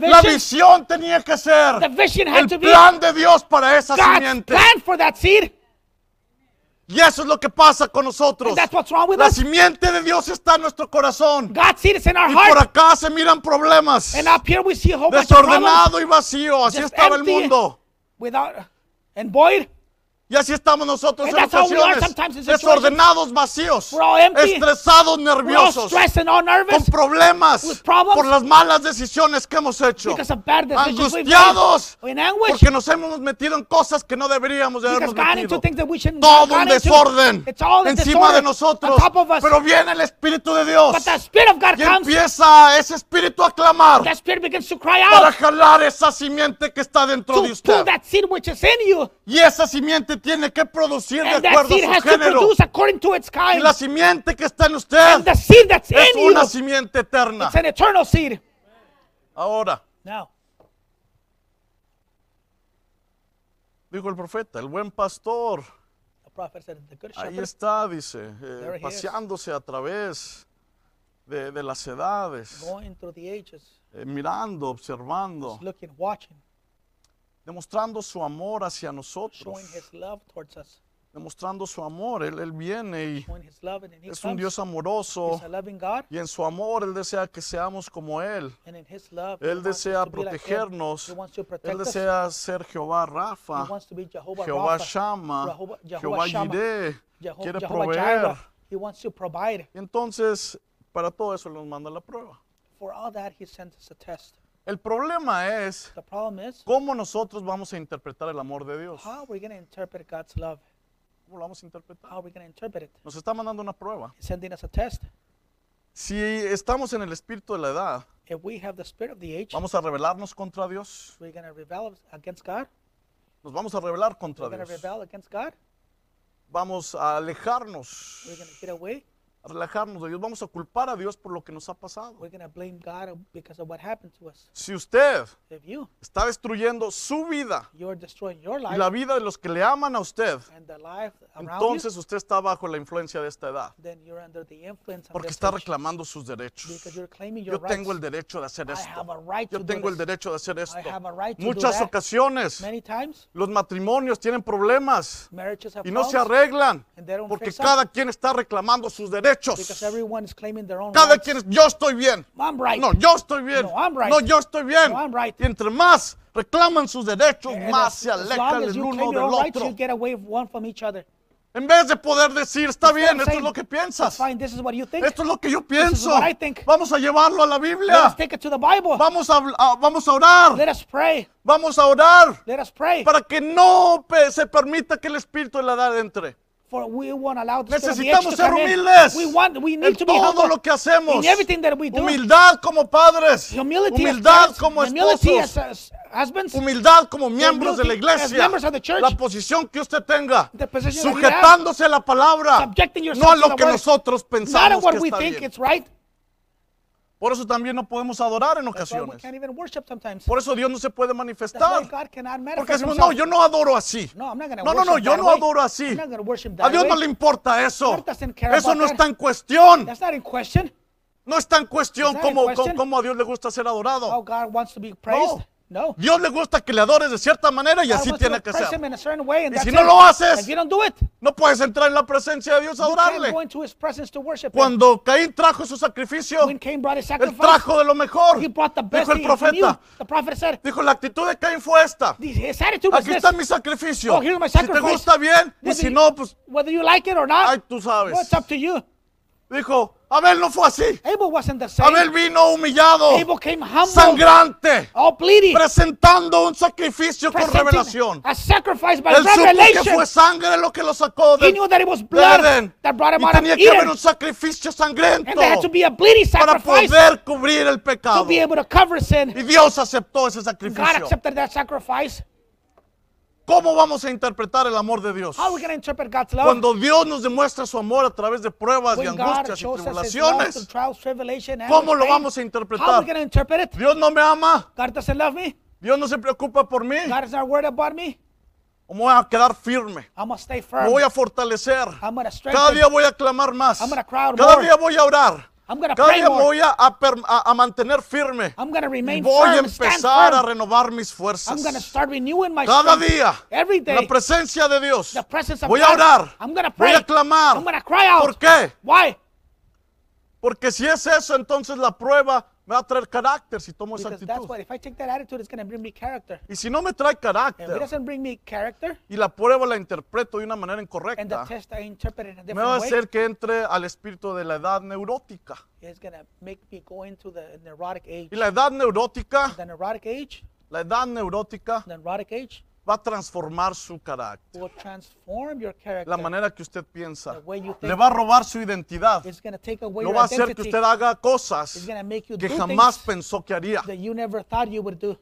A: La visión tenía que ser el plan de Dios para esa
B: God's
A: simiente.
B: plan for that seed.
A: Y eso es lo que pasa con nosotros. La
B: us.
A: simiente de Dios está en nuestro corazón.
B: God's seed is in our
A: Y por acá se miran problemas. Desordenado y vacío. Así estaba el mundo.
B: Without and void.
A: Y así estamos nosotros en ocasiones. Desordenados, vacíos.
B: Empty.
A: Estresados, nerviosos.
B: all
A: Con
B: nervous
A: problemas.
B: Problems.
A: Por las malas decisiones que hemos hecho. Angustiados.
B: anguish
A: Porque nos hemos metido en cosas que no deberíamos de habernos metido. Todo un desorden encima
B: disorder
A: de nosotros. Pero viene el Espíritu de Dios.
B: but the Spirit of God
A: Y empieza ese Espíritu a clamar para jalar esa simiente que está dentro de usted. Y esa simiente tiene que producir de acuerdo a su género. Y la simiente que está en usted es
B: in you,
A: una simiente eterna.
B: it's an eternal seed.
A: Ahora,
B: Now,
A: dijo el profeta, el buen pastor,
B: the prophet said, the good
A: ahí está, dice, eh, paseándose a través de, de las edades,
B: going through the ages,
A: eh, mirando, observando,
B: looking, watching,
A: demostrando su amor hacia nosotros,
B: showing his love towards us,
A: demostrando su amor. Él, él viene y
B: showing his love, and then he
A: es un
B: comes.
A: Dios amoroso
B: He's a loving God,
A: y en su amor Él desea que seamos como Él.
B: and in his love, he
A: Él
B: wants us
A: desea
B: to be like him.
A: protegernos.
B: He wants to
A: Él desea ser Jehová Rafa,
B: wants to be Jehovah
A: Jehová
B: Rapha,
A: Shama, Jehová
B: Shammah,
A: Jireh.
B: Jeho-
A: Quiere
B: Jehovah
A: proveer.
B: Jireh. He wants to provide.
A: Y entonces, para todo eso nos manda la prueba.
B: For all that, he sends us a test.
A: El problema es
B: The problem is,
A: cómo nosotros vamos a interpretar el amor de Dios.
B: how are we going to interpret God's love?
A: ¿Cómo lo vamos a interpretar?
B: How are we going to interpret it?
A: Nos está mandando una prueba.
B: He's sending us a test.
A: Si estamos en el espíritu de la edad,
B: If we have the spirit of the age,
A: vamos a rebelarnos contra Dios.
B: we're going to rebel against God.
A: Nos vamos a rebelar contra
B: We're going to
A: Dios.
B: rebel against God.
A: Vamos a alejarnos,
B: We're going to get away.
A: A alejarnos de Dios. Vamos a culpar a Dios por lo que nos ha pasado.
B: We're going to blame God because of what happened to us.
A: Si usted
B: If you,
A: está destruyendo su vida
B: you're destroying your
A: y
B: life
A: la vida de los que le aman a usted,
B: and the life around
A: entonces usted está bajo la influencia de esta edad.
B: you, then you're under the influence
A: Porque está reclamando sus derechos.
B: because you're claiming your
A: Yo tengo el derecho de hacer
B: I
A: esto.
B: have a right
A: Yo
B: to do
A: tengo el
B: this.
A: derecho de hacer esto.
B: I have a right to do
A: Muchas
B: that.
A: ocasiones
B: Many times,
A: los matrimonios tienen problemas y no se
B: problems
A: arreglan
B: they don't
A: porque cada quien está reclamando sus
B: because
A: derechos.
B: everyone is claiming their own
A: Cada quien yo estoy bien. No, yo estoy bien.
B: No,
A: yo estoy bien. Y entre más reclaman sus derechos, más se alejan el uno del otro. En vez de poder decir, está bien, esto es lo que piensas.
B: fine. This is what you think.
A: Esto es lo que yo pienso. Vamos a llevarlo a la
B: Let
A: Biblia.
B: us take it to the Bible.
A: Vamos a, a- vamos a orar.
B: Let us pray.
A: Vamos a orar
B: Let us pray.
A: para que no se permita que el espíritu de la edad entre.
B: For we won't allow the
A: Necesitamos
B: to
A: ser humildes
B: We want. We
A: en
B: need to be
A: todo
B: humble
A: lo que hacemos.
B: in everything that we do.
A: Humildad como padres.
B: Humility as
A: Humildad
B: parents,
A: como
B: humility as,
A: esposos.
B: as husbands.
A: Humildad como miembros de la
B: as
A: iglesia.
B: members of the church.
A: La posición que usted tenga.
B: The position that you have.
A: Sujetándose a la palabra.
B: Subjecting yourself
A: No a
B: to
A: lo
B: the
A: que
B: word.
A: nosotros
B: Not
A: pensamos
B: what
A: que
B: we
A: está
B: think
A: bien.
B: it's right.
A: Por eso también no podemos adorar en ocasiones. Por eso Dios no se puede manifestar. Porque decimos, no, yo no adoro así.
B: No,
A: No, no, yo no adoro así. A Dios no le importa eso. Eso no está en cuestión. No está en cuestión cómo, a Dios le gusta ser adorado. No,
B: No.
A: Dios le gusta que le adores de cierta manera y
B: God
A: así tiene que ser. Y si no
B: it.
A: lo haces,
B: do it,
A: No puedes entrar en la presencia de Dios a adorarle. Cuando Caín trajo su sacrificio, él trajo de lo mejor. Dijo el profeta.
B: Said,
A: Dijo, la actitud de Caín fue esta. Aquí está mi sacrificio.
B: Oh,
A: Si te gusta bien, y si
B: you-
A: no, pues,
B: like it or not,
A: ay, tú sabes. Dijo, Abel no fue así.
B: Abel wasn't the same.
A: Abel vino humillado,
B: Abel came humble,
A: sangrante,
B: all bleeding,
A: presentando un sacrificio con revelación.
B: a sacrifice by
A: Él supo que
B: revelation.
A: fue sangre lo que lo sacó
B: He
A: de,
B: knew that it was blood
A: Edén.
B: that brought him
A: Y
B: out of
A: tenía que haber un sacrificio sangriento
B: And there had to be a bleeding
A: para
B: sacrifice
A: poder cubrir el
B: to
A: pecado.
B: be able to cover sin.
A: Y Dios aceptó ese
B: God
A: sacrificio.
B: accepted that sacrifice.
A: ¿Cómo vamos a interpretar el amor de Dios?
B: How are we going to interpret God's love?
A: Cuando Dios nos demuestra su amor a través de pruebas y
B: when God
A: angustias y
B: His love through
A: tribulaciones,
B: trials, tribulation,
A: ¿cómo lo vamos a
B: how are
A: interpretar?
B: we going to interpret it?
A: Dios no me ama,
B: God doesn't love me.
A: Dios no se preocupa por mí,
B: God is not worried about me.
A: me voy a quedar firme,
B: I'm stay
A: me
B: firm.
A: voy a fortalecer,
B: I'm
A: cada día voy a clamar más,
B: I'm
A: cada
B: more.
A: día voy a orar,
B: I'm to
A: cada
B: pray
A: día
B: more.
A: voy a, mantener firme,
B: I'm remain
A: voy a
B: firm,
A: empezar a renovar mis fuerzas.
B: going to start renewing my
A: Cada día,
B: Every
A: en
B: day.
A: la presencia de Dios,
B: the presence of
A: voy a orar,
B: I'm
A: voy a clamar.
B: I'm going to cry out.
A: ¿Por qué?
B: Why?
A: Porque si es eso, entonces la prueba me va a traer carácter si tomo esa
B: Because that's
A: actitud.
B: what, if I take that attitude, it's going to bring me character.
A: Y si no me trae
B: And if it
A: carácter
B: doesn't bring me character,
A: y la prueba la interpreto de una manera
B: and the
A: incorrecta,
B: test I interpret in a
A: me va a
B: different way,
A: hacer que entre al espíritu de la edad neurótica.
B: it's going to make me go into the neurotic age.
A: Y la edad neurótica,
B: The neurotic age,
A: la edad neurótica
B: the neurotic age
A: va a transformar su carácter.
B: will transform your character.
A: La manera que usted piensa. Le va a robar su identidad.
B: It's going to take away
A: Lo
B: your
A: va a hacer que usted haga cosas
B: It's going to make you
A: que jamás pensó que haría.
B: that you never thought you would do.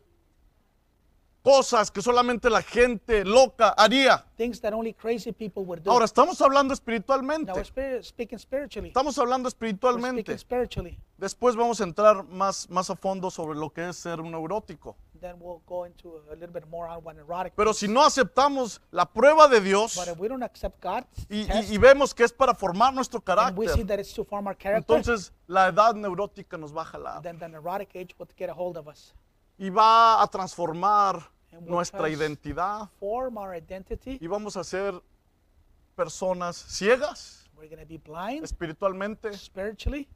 A: Cosas que solamente la gente loca haría.
B: Things that only crazy people would do.
A: Ahora, estamos hablando
B: now
A: espiritualmente.
B: we're spirit, speaking spiritually.
A: Estamos hablando
B: We're
A: espiritualmente.
B: speaking spiritually.
A: Después vamos a entrar más, más a fondo sobre lo que es ser un neurótico.
B: Then we'll go into a, little bit more on what neurotic
A: Pero si no aceptamos la prueba de Dios
B: But if we don't accept God's
A: y, y-
B: test,
A: y vemos que es para formar nuestro
B: and we see
A: carácter,
B: that it's to form our character,
A: entonces la edad neurótica nos va a jalar
B: then the neurotic age will get a hold of us.
A: y va a transformar
B: And
A: nuestra
B: trans-
A: identidad
B: Form our identity.
A: y vamos a ser personas ciegas
B: We're going to be blind
A: espiritualmente,
B: spiritually,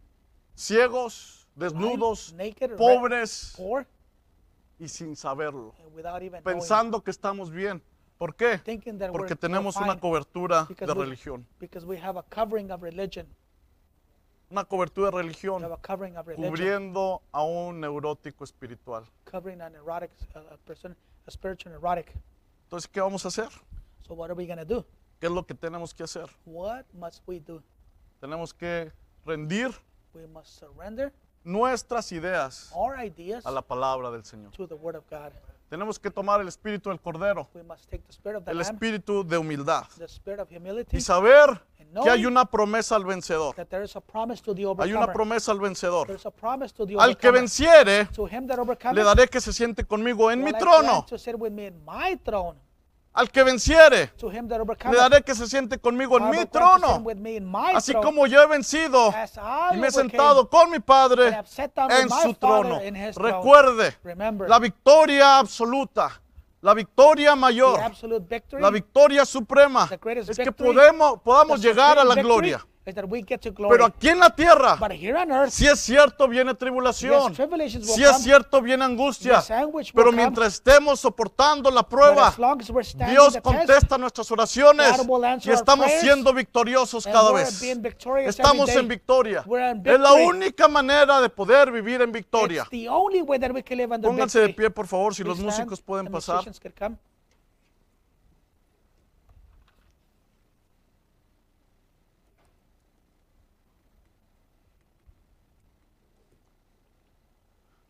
A: ciegos,
B: blind,
A: desnudos,
B: naked,
A: pobres
B: poor,
A: y sin saberlo, pensando que estamos bien. ¿Por qué? Porque tenemos una cobertura de religión. Una cobertura de religión cubriendo a un neurótico espiritual. Entonces, ¿qué vamos a hacer?
B: So what are we going to do?
A: ¿Qué es lo que tenemos que hacer?
B: What must we do?
A: Tenemos que rendir
B: We must surrender
A: nuestras ideas
B: our ideas
A: a la palabra del Señor.
B: to the Word of God.
A: Tenemos que tomar el espíritu del cordero,
B: We must take the spirit of the
A: el
B: Lamb,
A: espíritu de humildad
B: the spirit of humility,
A: y saber
B: And
A: que hay
B: knowing
A: una promesa al vencedor.
B: that there is a promise to the
A: Hay una
B: overcomer.
A: promesa al vencedor.
B: There's a promise to the
A: Al que
B: overcomer.
A: venciere,
B: To him that overcomes,
A: le daré que se siente conmigo en mi trono.
B: grant to sit with me in my throne.
A: Al que venciere, le daré que se siente conmigo en mi trono. Así como yo he vencido y me he sentado con mi Padre en su trono. Recuerde, la victoria absoluta, la victoria mayor, la victoria suprema es que podemos, podamos llegar a la
B: victory
A: gloria. Pero aquí en la tierra,
B: but here on earth,
A: si es cierto, viene tribulación.
B: yes, tribulations will
A: Si es cierto, viene angustia. Pero
B: come,
A: mientras estemos soportando la prueba,
B: as long as we're standing
A: Dios contesta nuestras oraciones y estamos
B: prayers,
A: siendo victoriosos cada vez. Estamos en victoria. Es la única manera de poder vivir en victoria. Pónganse de pie, por favor, si los músicos pueden pasar.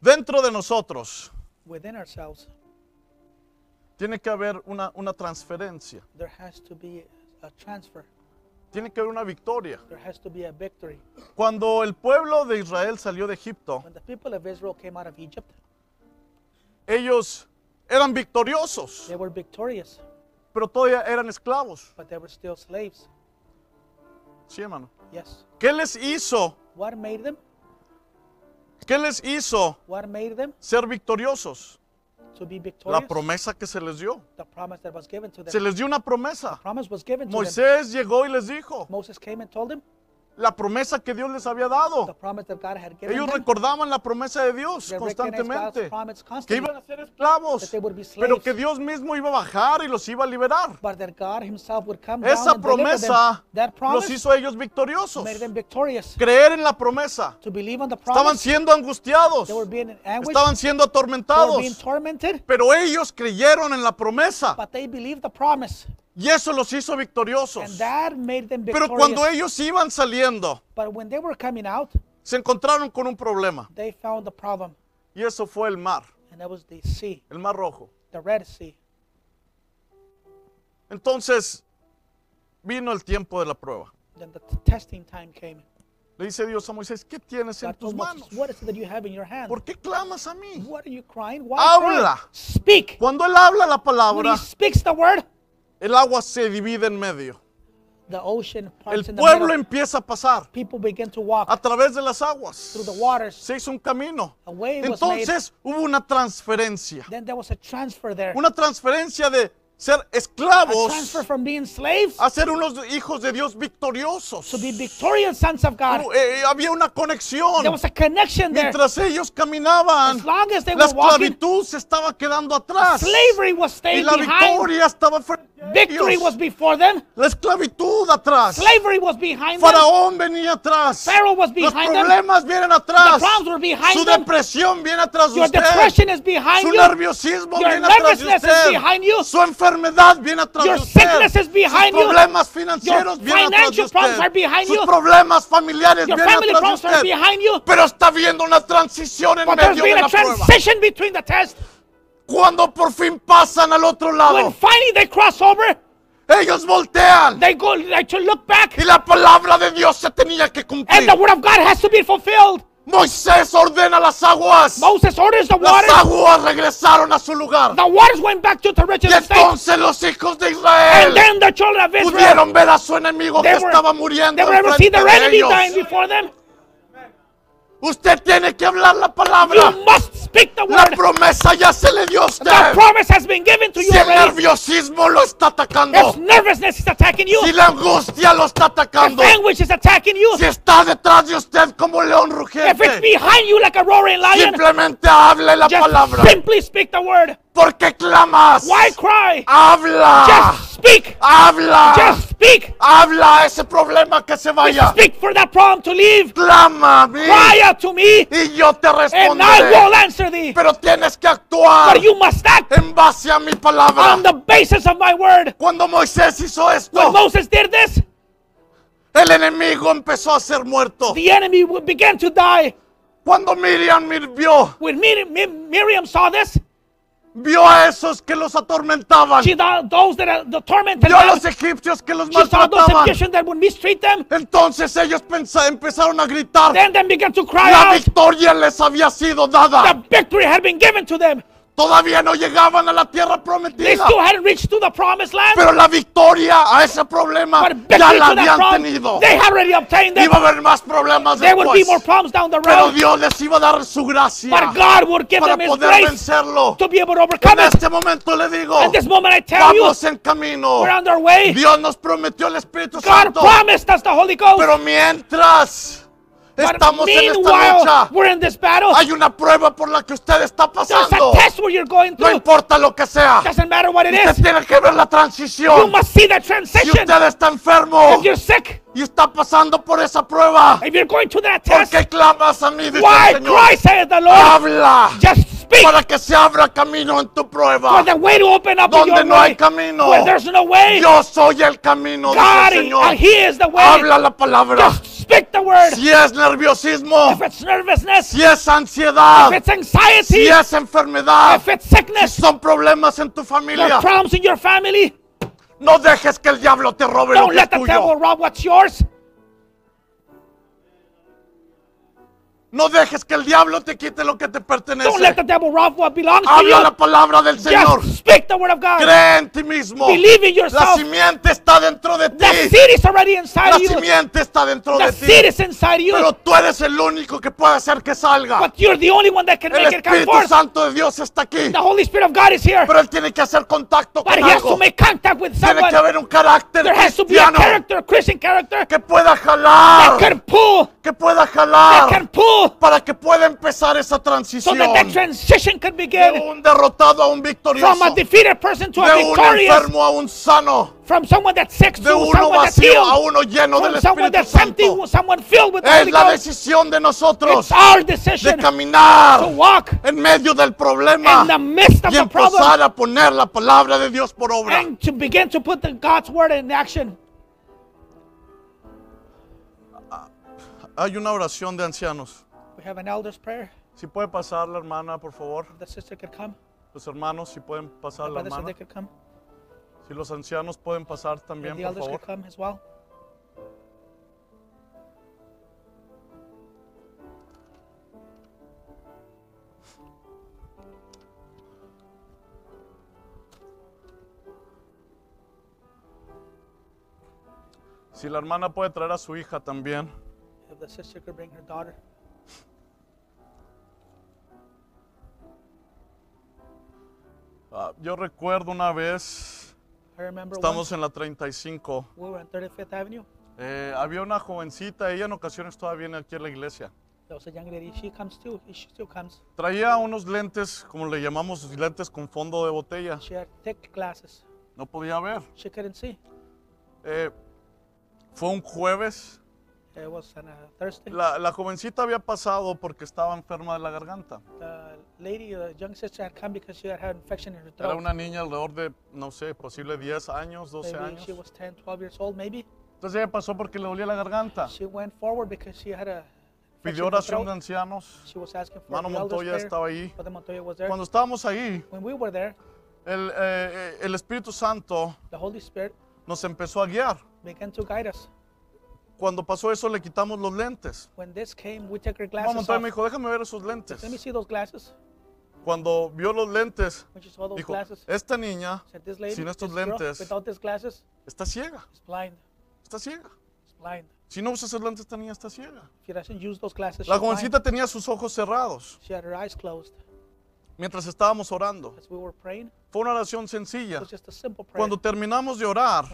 A: Dentro de nosotros
B: Within ourselves,
A: tiene que haber una, una transferencia,
B: there has to be a transfer.
A: tiene que haber una victoria.
B: There has to be a victory.
A: Cuando el pueblo de Israel salió de Egipto,
B: When the people of Israel came out of Egypt,
A: ellos eran victoriosos,
B: they were victorious,
A: pero todavía eran esclavos.
B: but they were still slaves.
A: Sí, hermano.
B: Yes.
A: ¿Qué les hizo?
B: What made them?
A: ¿Qué les hizo
B: What made them
A: ser victoriosos?
B: to be
A: La
B: victorious?
A: promesa que se les dio.
B: The promise that was given to them.
A: Se les dio una promesa.
B: promise was given to them.
A: Moisés llegó y les dijo
B: Moses came and told them
A: la promesa que Dios les había dado. Ellos recordaban la promesa de Dios constantemente. Que iban a ser esclavos. Pero que Dios mismo iba a bajar y los iba a liberar. Esa promesa los hizo ellos victoriosos. Creer en la promesa. Estaban siendo angustiados. Estaban siendo atormentados. Pero ellos creyeron en la promesa. Y eso los hizo
B: And
A: victoriosos.
B: that made them
A: Pero cuando ellos iban saliendo,
B: But when they were coming out,
A: se encontraron con un problema.
B: they found the problem.
A: Y eso fue el mar,
B: And that was the sea,
A: el mar rojo.
B: the Red Sea.
A: Entonces vino el tiempo de la prueba.
B: Then the testing time came.
A: Le dice Dios a Moisés, ¿qué tienes en tus manos?
B: what is it that you have in your hand?
A: ¿Por qué clamas a mí?
B: What are you crying? Why
A: Habla.
B: Speak.
A: Cuando él habla la
B: When
A: palabra,
B: he speaks the word,
A: el agua se divide en medio.
B: the ocean
A: El pueblo empieza a pasar
B: People begin to walk
A: a través de las aguas.
B: through the waters.
A: Se hizo un camino.
B: A way was made.
A: Entonces hubo una transferencia.
B: Then there was a transfer there.
A: Una transferencia de ser
B: A
A: esclavos
B: transfer from being slaves
A: a ser unos hijos de Dios victoriosos.
B: to be victorious sons of God.
A: Hubo- eh, había una conexión.
B: There was a connection there.
A: Mientras ellos caminaban,
B: As long as they
A: la
B: walking,
A: esclavitud se estaba quedando atrás.
B: slavery was
A: Y
B: staying
A: la
B: behind.
A: victoria estaba frente a
B: Victory was before them.
A: La esclavitud atrás.
B: Slavery was behind them.
A: Faraón venía atrás.
B: Pharaoh was
A: Los
B: behind them.
A: problemas vienen atrás.
B: The problems were behind
A: Su
B: them.
A: depresión viene atrás de
B: Your
A: usted.
B: depression is behind
A: Su
B: you.
A: nerviosismo
B: Your
A: viene atrás de
B: is behind you.
A: Su enfermedad viene atrás
B: Your
A: de usted.
B: sickness is behind
A: Sus
B: you.
A: problemas financieros vienen atrás de usted.
B: behind
A: Sus problemas familiares vienen atrás de usted.
B: behind you.
A: Pero está habiendo una transición en
B: But
A: medio de la prueba.
B: the test.
A: Cuando por fin pasan al otro
B: When
A: lado,
B: finally they cross over,
A: ellos voltean
B: they go they look back,
A: y la palabra de Dios se tenía que cumplir.
B: and the word of God has to be fulfilled.
A: Moisés ordena las aguas.
B: Moses orders the
A: Las
B: waters.
A: aguas regresaron a su lugar.
B: The waters went back to the
A: Y
B: original state.
A: entonces los hijos de
B: And
A: Israel
B: then the children of Israel,
A: pudieron ver a su enemigo que
B: were,
A: estaba muriendo
B: they were able to see their enemy dying before them.
A: Usted tiene que hablar la
B: You
A: palabra.
B: must speak the
A: La promesa ya se le dio a
B: The
A: usted.
B: promise has been given to you
A: Si el
B: already.
A: nerviosismo lo está atacando,
B: If nervousness is attacking you,
A: si la angustia lo está
B: if
A: atacando,
B: anguish is attacking you,
A: si está detrás de usted como león
B: if it's
A: rugiente,
B: behind you like a roaring lion,
A: simplemente hable la palabra.
B: simply speak the word.
A: ¿Por qué clamas?
B: Why cry?
A: Habla.
B: Just speak.
A: Habla.
B: Just speak.
A: Habla ese problema que se vaya.
B: Speak for that problem to leave.
A: Clama a mí
B: Cry out to me,
A: y yo te
B: and I
A: responderé.
B: will answer thee.
A: Pero tienes que actuar
B: But you must act
A: en base a mi palabra.
B: on the basis of my word.
A: Cuando Moisés hizo esto,
B: When Moses did this,
A: el enemigo empezó a ser muerto.
B: the enemy begin to die.
A: Cuando Miriam mir- vio,
B: When Mir- Mir- Miriam saw this,
A: vio a esos que los atormentaban,
B: she saw those that are the tormented
A: vio a los egipcios que los
B: She saw those
A: maltrataban.
B: Egyptians that would mistreat them.
A: Entonces ellos pensa- empezaron a gritar.
B: Then them began to cry
A: La
B: out.
A: victoria les había sido
B: The
A: dada.
B: victory had been given to them.
A: Todavía no llegaban a la tierra
B: They
A: prometida.
B: still hadn't reached to the promised land.
A: Pero la victoria a ese problema ya la habían tenido.
B: they had already obtained them.
A: Iba a haber más problemas
B: There would be more
A: después.
B: problems down the
A: Pero
B: road.
A: Dios les iba a dar su gracia
B: But God would give
A: para
B: them His
A: poder
B: grace
A: vencerlo.
B: to be able to overcome
A: En
B: it.
A: este momento le digo,
B: At this moment, I tell you,
A: vamos en camino.
B: we're on our way.
A: Dios nos prometió el Espíritu
B: God
A: Santo.
B: promised us the Holy Ghost.
A: Pero mientras
B: But
A: estamos en esta lucha,
B: we're in this battle.
A: hay una prueba por la que usted está pasando.
B: a test where you're going
A: No importa lo que sea.
B: Doesn't matter what it
A: Usted
B: is.
A: tiene que ver la
B: You
A: transición.
B: must see that
A: Si
B: transition.
A: usted está enfermo
B: If you're sick,
A: y está pasando por esa prueba,
B: if you're going through that
A: ¿por
B: test,
A: qué clamas a mí? Dice
B: why
A: el Señor.
B: cry, saith the Lord?
A: Habla
B: Just speak
A: para que se abra camino en tu
B: for
A: prueba.
B: the way to open up
A: Donde no hay
B: way.
A: camino,
B: Where there's no way,
A: yo soy el camino, dice
B: God,
A: el Señor.
B: He is the way.
A: Habla la palabra.
B: Just speak the word.
A: Si es nerviosismo,
B: If it's nervousness,
A: si es ansiedad,
B: if it's anxiety,
A: si es enfermedad,
B: if it's sickness,
A: son problemas en tu
B: there
A: familia,
B: problems in your family,
A: no dejes que el diablo te robe lo
B: don't
A: que es
B: let the devil
A: tuyo.
B: rob what's yours.
A: No dejes que el diablo te quite lo que te
B: Don't let
A: pertenece.
B: the devil rob what belongs to
A: Habla la
B: you.
A: palabra del Señor.
B: Just speak the word of God.
A: Cree en ti mismo.
B: Believe in
A: La
B: yourself.
A: simiente está dentro de
B: The
A: ti.
B: seed is already
A: La
B: inside you.
A: simiente está dentro
B: The
A: de
B: seed
A: ti.
B: is inside you.
A: Pero tú eres el único que puede hacer que salga.
B: But you're the only one that can
A: El
B: make it come
A: Espíritu
B: forth.
A: Santo de Dios está aquí.
B: The Holy Spirit of God is here.
A: Pero Él tiene que hacer contacto
B: But
A: con
B: he has to
A: algo.
B: make contact with
A: Tiene que
B: someone.
A: haber un carácter
B: There has to be a character, a Christian character
A: que pueda
B: that
A: jalar.
B: can pull,
A: Que pueda
B: that
A: jalar.
B: can pull,
A: Para que pueda empezar esa
B: so
A: transición.
B: that that transition can
A: De
B: begin
A: un derrotado a un victorioso.
B: from a defeated person to a
A: De un
B: victorious,
A: enfermo a un sano.
B: from someone that's sick
A: De
B: to
A: uno
B: someone that's
A: vacío a
B: healed,
A: uno lleno del
B: someone
A: Espíritu
B: empty,
A: Santo.
B: someone filled with the
A: Es la decisión de nosotros
B: It's our
A: de
B: decision
A: caminar
B: to walk
A: en medio del problema
B: in the midst of
A: y
B: the problem
A: empezar a poner la palabra de Dios por obra.
B: and to begin to put the God's word in action.
A: Hay una oración de ancianos.
B: Have an elder's prayer.
A: Si puede pasar la hermana, por favor.
B: The sister could come.
A: Los hermanos, si pueden pasar
B: The
A: la
B: brothers, if they
A: hermana.
B: could come.
A: Si los ancianos pueden pasar también,
B: the
A: por
B: elders
A: favor.
B: could come as well.
A: Si la hermana puede traer a su hija también.
B: If the sister could bring her daughter.
A: Ah, yo recuerdo una vez,
B: I remember
A: estamos
B: once
A: en la 35.
B: we were on 35th Avenue.
A: eh, había una jovencita, ella en ocasiones todavía viene aquí a la iglesia.
B: There was a young lady. She comes too. She still comes.
A: Traía unos lentes, como le llamamos, lentes con fondo de botella.
B: She had thick glasses.
A: No podía ver.
B: She couldn't see.
A: Eh, fue un jueves.
B: It was on a Thursday.
A: La, la jovencita había pasado porque estaba enferma de la garganta.
B: The lady, the young sister, had come because she had had infection in her
A: Era una niña alrededor de, no sé, posible 10 años, 12
B: Maybe
A: años.
B: she was 10, 12 years old, maybe.
A: Entonces ella pasó porque le dolía la garganta.
B: She went forward because she had a
A: Pidió oración de ancianos.
B: She was asking for
A: Mano Montoya
B: prayer.
A: estaba ahí.
B: Brother Montoya was there.
A: Cuando estábamos ahí,
B: When we were there,
A: el, eh, eh, el Espíritu Santo
B: the Holy Spirit
A: nos empezó a guiar.
B: began to guide us.
A: Cuando pasó eso, le quitamos los lentes.
B: When this came, we took her
A: Mano
B: glasses
A: Montoya
B: off.
A: me dijo, déjame ver esos lentes.
B: Let me see those glasses.
A: Cuando vio los lentes, dijo,
B: glasses,
A: esta niña
B: said, "This lady,
A: sin estos lentes-
B: glasses,
A: está ciega, está ciega. Si no usa esos lentes, esta niña está ciega.
B: Glasses,
A: La
B: she's blind."
A: jovencita tenía sus ojos cerrados
B: She had her eyes closed
A: mientras estábamos orando.
B: as we were praying.
A: Fue una oración sencilla. Cuando terminamos de orar,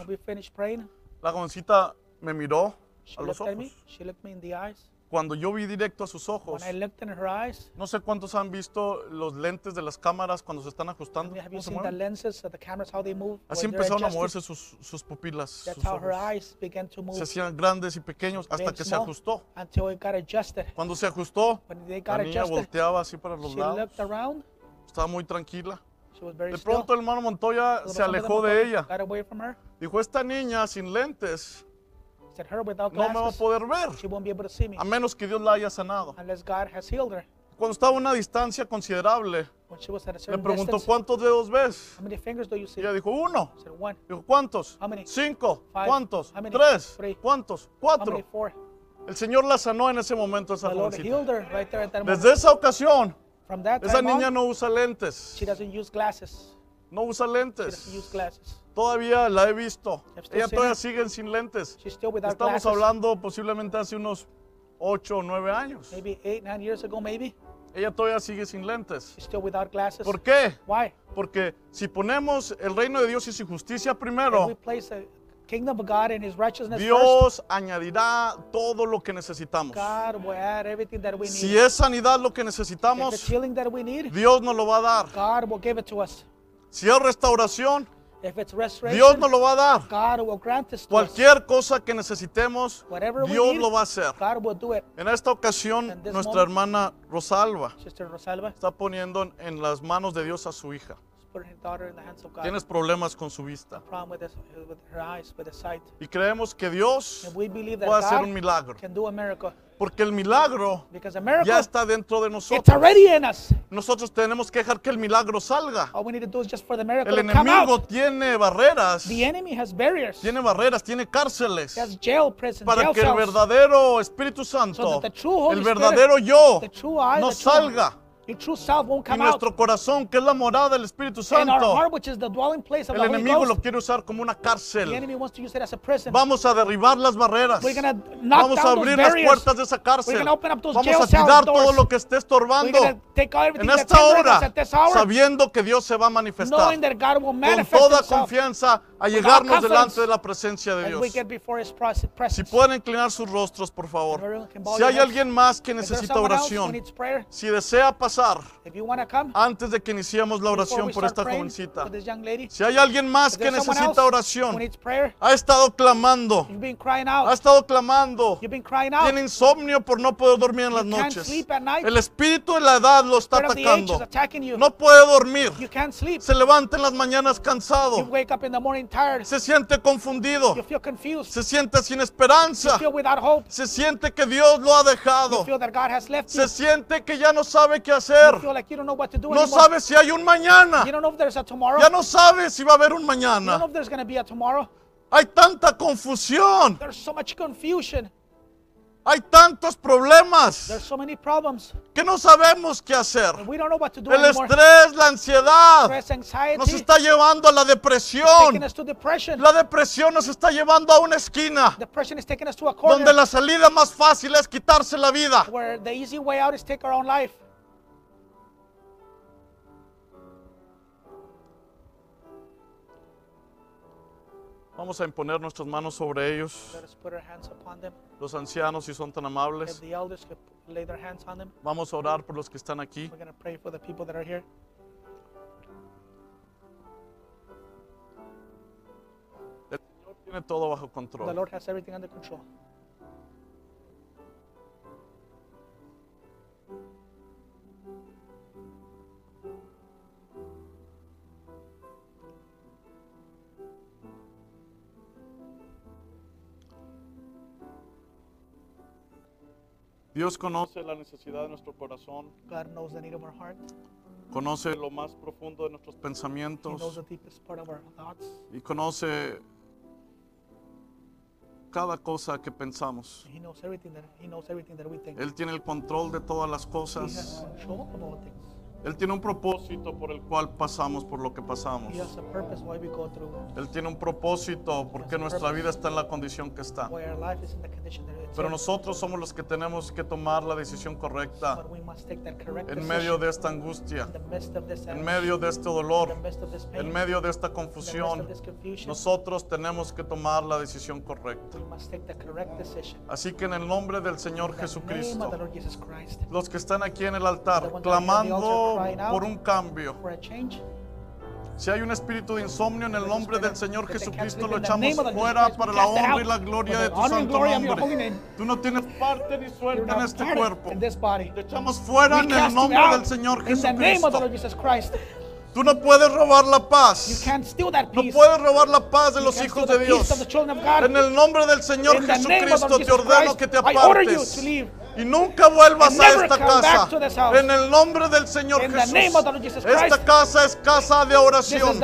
B: praying,
A: la jovencita me miró
B: she
A: a los
B: at me.
A: ojos.
B: She looked me in the eyes.
A: Cuando yo vi directo a sus ojos,
B: When I looked in her eyes,
A: no sé cuántos han visto los lentes de las cámaras cuando se están ajustando.
B: have
A: ¿Cómo
B: you
A: se
B: seen the
A: mueven?
B: lenses of the cameras, how they move?
A: Así
B: when they're
A: empezaron a
B: adjusted?
A: moverse sus, sus pupilas.
B: That's
A: sus
B: how her
A: ojos.
B: eyes began to move
A: Se hacían grandes y pequeños hasta que se
B: small,
A: ajustó.
B: until it got adjusted.
A: Cuando se ajustó,
B: When they
A: la
B: got
A: niña
B: adjusted,
A: volteaba así para los
B: she
A: lados.
B: looked around.
A: Estaba muy tranquila.
B: She was very
A: De pronto el hermano Montoya se alejó de ella.
B: Got away from her.
A: Dijo, esta niña sin lentes
B: Said her without
A: no me va a
B: glasses,
A: poder ver,
B: she won't be able to see me
A: a menos que Dios la haya sanado.
B: unless God has healed her.
A: Cuando estaba a una distancia considerable,
B: When she was at a
A: le
B: certain
A: preguntó,
B: distance,
A: ¿cuántos dedos ves?
B: how many fingers do you see?
A: Y ella dijo, uno.
B: I said one.
A: Dijo, ¿cuántos?
B: How many?
A: Cinco.
B: Five.
A: ¿Cuántos?
B: How many?
A: Tres.
B: Three.
A: ¿Cuántos?
B: How
A: Cuatro.
B: many? Four.
A: El Señor la sanó en ese momento esa
B: The Lord
A: jovencita.
B: healed her right there at that moment.
A: Desde esa ocasión,
B: From that
A: esa
B: time
A: niña
B: on,
A: no usa lentes.
B: she doesn't use glasses.
A: No usa
B: She
A: lentes.
B: doesn't use glasses.
A: Todavía la he visto. Ella todavía sigue sin lentes. Estamos hablando posiblemente hace unos ocho o nueve años.
B: Maybe eight, nine years ago, maybe.
A: Ella todavía sigue sin lentes.
B: Still without glasses.
A: ¿Por qué?
B: Why?
A: Porque si ponemos el reino de Dios y su justicia
B: If we
A: primero,
B: place the kingdom of God and His righteousness first,
A: Dios añadirá todo lo que necesitamos.
B: God will add everything that we need.
A: Si es sanidad lo que
B: if it's
A: necesitamos,
B: healing that we need,
A: Dios nos lo va a dar.
B: God will give it to us.
A: Si es restauración,
B: If it's restoration,
A: Dios nos lo va a dar.
B: God will grant this to us.
A: Cualquier cosa que necesitemos,
B: Whatever
A: Dios
B: need,
A: lo va a hacer.
B: God will do it.
A: En esta ocasión, nuestra
B: moment-
A: hermana Rosalba
B: Rosalba
A: está poniendo en las manos de Dios a su hija.
B: Put her daughter in the hands of God.
A: Tienes problemas con su vista.
B: problem with, this, with her eyes, with the sight.
A: Y creemos que Dios
B: And we believe that
A: puede hacer
B: God
A: un milagro.
B: can do a miracle.
A: Porque el milagro
B: Because a miracle,
A: ya está dentro de
B: it's
A: nosotros.
B: already in us.
A: Nosotros tenemos que dejar que el milagro salga.
B: All we need to do is just for the miracle
A: El
B: to come
A: enemigo
B: out.
A: tiene barreras.
B: The enemy has barriers.
A: Tiene barreras, tiene cárceles.
B: He has jail, prison,
A: Para
B: jail
A: que el verdadero Espíritu
B: So
A: Santo,
B: that the true Holy
A: el
B: Spirit,
A: verdadero yo,
B: the true I,
A: no
B: the true-
A: salga.
B: Your true self won't
A: Y
B: come out.
A: nuestro corazón, que es la morada del Espíritu
B: our
A: Santo,
B: heart, which is the dwelling place of
A: el
B: the Holy
A: enemigo lo
B: Ghost,
A: quiere usar como una
B: the
A: cárcel.
B: enemy wants to use it as a prison.
A: Vamos a derribar las barreras.
B: We're gonna knock
A: Vamos a abrir
B: those
A: las puertas de esa
B: We're
A: cárcel.
B: gonna open up those
A: Vamos
B: jail
A: a tirar
B: doors.
A: todo lo que esté estorbando
B: take out
A: en esta hora,
B: at this hour,
A: sabiendo que Dios se va a manifestar
B: knowing that God will
A: con
B: manifest
A: toda
B: himself
A: confianza a llegarnos delante de la presencia de Dios.
B: we get before His pres-
A: Si
B: presence.
A: pueden inclinar sus rostros, por favor. Si hay alguien más que necesita oración, si desea pasar
B: if you want to come,
A: antes de que iniciemos la oración por esta jovencita, si hay alguien más que necesita oración, ha estado clamando,
B: you've been crying
A: ha
B: out,
A: estado clamando, tiene insomnio por no poder dormir en las noches. El espíritu de la edad lo está atacando. No puede dormir.
B: You can't sleep.
A: Se levanta en las mañanas
B: You
A: cansado.
B: wake up in the morning tired.
A: Se siente confundido. Se siente sin esperanza. Se siente que Dios lo ha dejado. Se siente que ya no sabe qué
B: You
A: hacer. No
B: anymore.
A: sabe si hay un mañana.
B: You don't know if there's a tomorrow.
A: Ya no sabe si va a haber un mañana. Hay tanta confusión.
B: There's so much confusion.
A: Hay tantos problemas
B: so many problems.
A: que no sabemos qué hacer.
B: And we don't know what to do
A: El
B: anymore.
A: estrés, la ansiedad
B: Stress,
A: nos está llevando a la depresión. La depresión nos está llevando a una esquina donde la salida más fácil es quitarse la vida.
B: where the easy way out is take our own life.
A: Vamos a imponer nuestras manos sobre ellos,
B: Let us put our hands upon them.
A: los ancianos si son tan
B: If
A: amables.
B: the elders could lay their hands on them,
A: Vamos a orar por los que están aquí.
B: we're going to pray for the people that are here.
A: El Señor tiene todo bajo
B: The
A: control.
B: Lord has everything under control.
A: Dios conoce la necesidad de nuestro corazón,
B: God knows the need of our heart.
A: conoce lo más profundo de nuestros
B: He knows
A: pensamientos
B: the deepest part of our thoughts.
A: y conoce cada cosa que pensamos.
B: He knows everything that He knows everything that we think.
A: Él tiene el control de todas las
B: He has
A: cosas.
B: control of all things.
A: Él tiene un propósito por el cual pasamos por lo que pasamos.
B: He has a purpose why we go through,
A: Él tiene un propósito porque nuestra vida está en la condición que está.
B: why our life is in the condition that it's
A: Pero nosotros somos los que tenemos que tomar la decisión correcta
B: But we must take that correct
A: en medio de esta angustia,
B: in the midst of this
A: en medio de este
B: in the
A: dolor,
B: midst of this pain,
A: en medio de esta
B: in the midst of
A: confusión.
B: this.
A: Nosotros tenemos que tomar la decisión correcta.
B: We must take the correct decision.
A: Así que en el nombre del Señor
B: In the name of
A: Jesucristo,
B: the Lord Jesus Christ.
A: los que están aquí en el altar clamando por un cambio, si hay un espíritu de insomnio en el nombre del Señor Jesucristo, lo echamos fuera para la honra y la gloria de tu santo nombre. Tú no tienes parte ni suerte en este cuerpo. Te echamos fuera en el nombre del Señor Jesucristo. Tú no puedes robar la
B: You
A: paz.
B: can't steal that
A: No
B: peace.
A: puedes robar la paz de
B: You
A: los hijos de Dios. En el nombre del Señor
B: In
A: Jesucristo te ordeno
B: Christ,
A: que te
B: you
A: apartes y nunca vuelvas a esta casa. En el nombre del Señor
B: In
A: Jesús. Esta casa es casa de oración.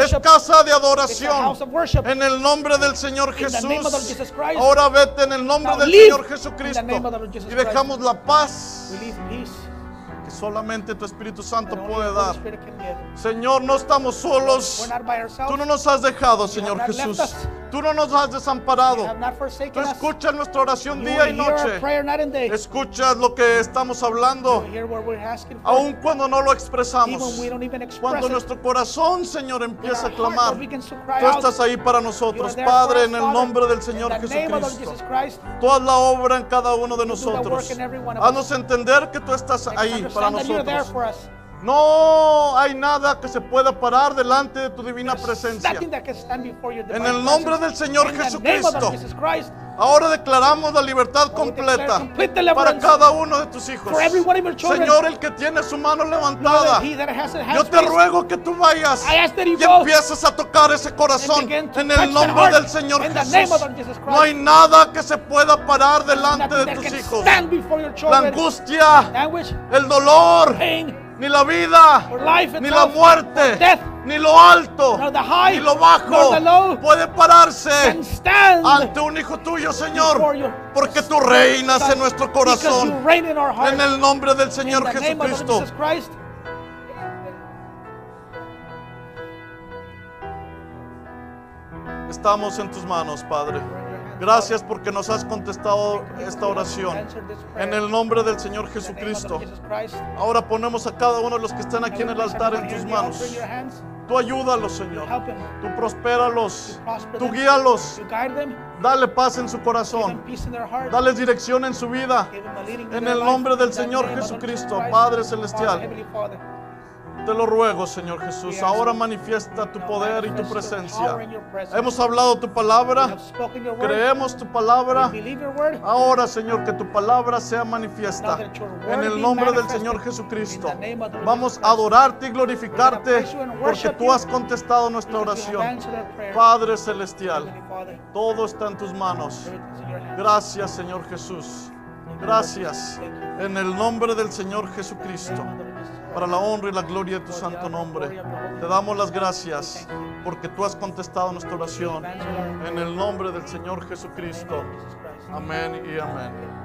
A: Es casa de adoración. En el nombre del Señor Jesús. Ahora vete en el nombre
B: Now
A: del Señor Jesucristo. Y dejamos la paz. Que solamente tu Espíritu Santo puede dar. Señor, no estamos solos. Tú no nos has dejado, Señor Jesús. Tú no nos has desamparado. Tú escuchas nuestra oración día y noche. Escuchas lo que estamos hablando, aun cuando no lo expresamos. Cuando nuestro corazón, Señor, empieza a clamar, tú estás ahí para nosotros, Padre, en el nombre del Señor Jesucristo. Tú haz la obra en cada uno de nosotros. Haznos entender que tú estás ahí para nosotros. No hay nada que se pueda parar delante de tu divina presencia. En el nombre del Señor Jesucristo. Ahora declaramos la libertad completa para cada uno de tus hijos. Señor, el que tiene su mano levantada, yo te ruego que tú vayas y empieces a tocar ese corazón en el nombre del Señor Jesús. No hay nada que se pueda parar delante de tus hijos. La angustia, el dolor, ni la vida, ni la muerte,
B: death,
A: ni lo alto,
B: high,
A: ni lo bajo puede pararse ante un hijo tuyo, Señor, porque tú reinas en nuestro corazón.
B: heart.
A: En el nombre del Señor Jesucristo. Estamos en tus manos, Padre. Gracias porque nos has contestado esta oración. En el nombre del Señor Jesucristo. Ahora ponemos a cada uno de los que están aquí en el altar en tus manos. Tú ayúdalos, Señor. Tú prospéralos. Tú guíalos. Dale paz en su corazón. Dale dirección en su vida. En el nombre del Señor Jesucristo. Padre Celestial. Te lo ruego, Señor Jesús. Ahora manifiesta tu poder y tu presencia. Hemos hablado tu palabra. Creemos tu palabra. Ahora, Señor, que tu palabra sea manifiesta. En el nombre del Señor Jesucristo. Vamos a adorarte y glorificarte porque tú has contestado nuestra oración. Padre Celestial, todo está en tus manos. Gracias, Señor Jesús. Gracias. En el nombre del Señor Jesucristo. Para la honra y la gloria de tu santo nombre. Te damos las gracias porque tú has contestado nuestra oración. En el nombre del Señor Jesucristo. Amén y amén.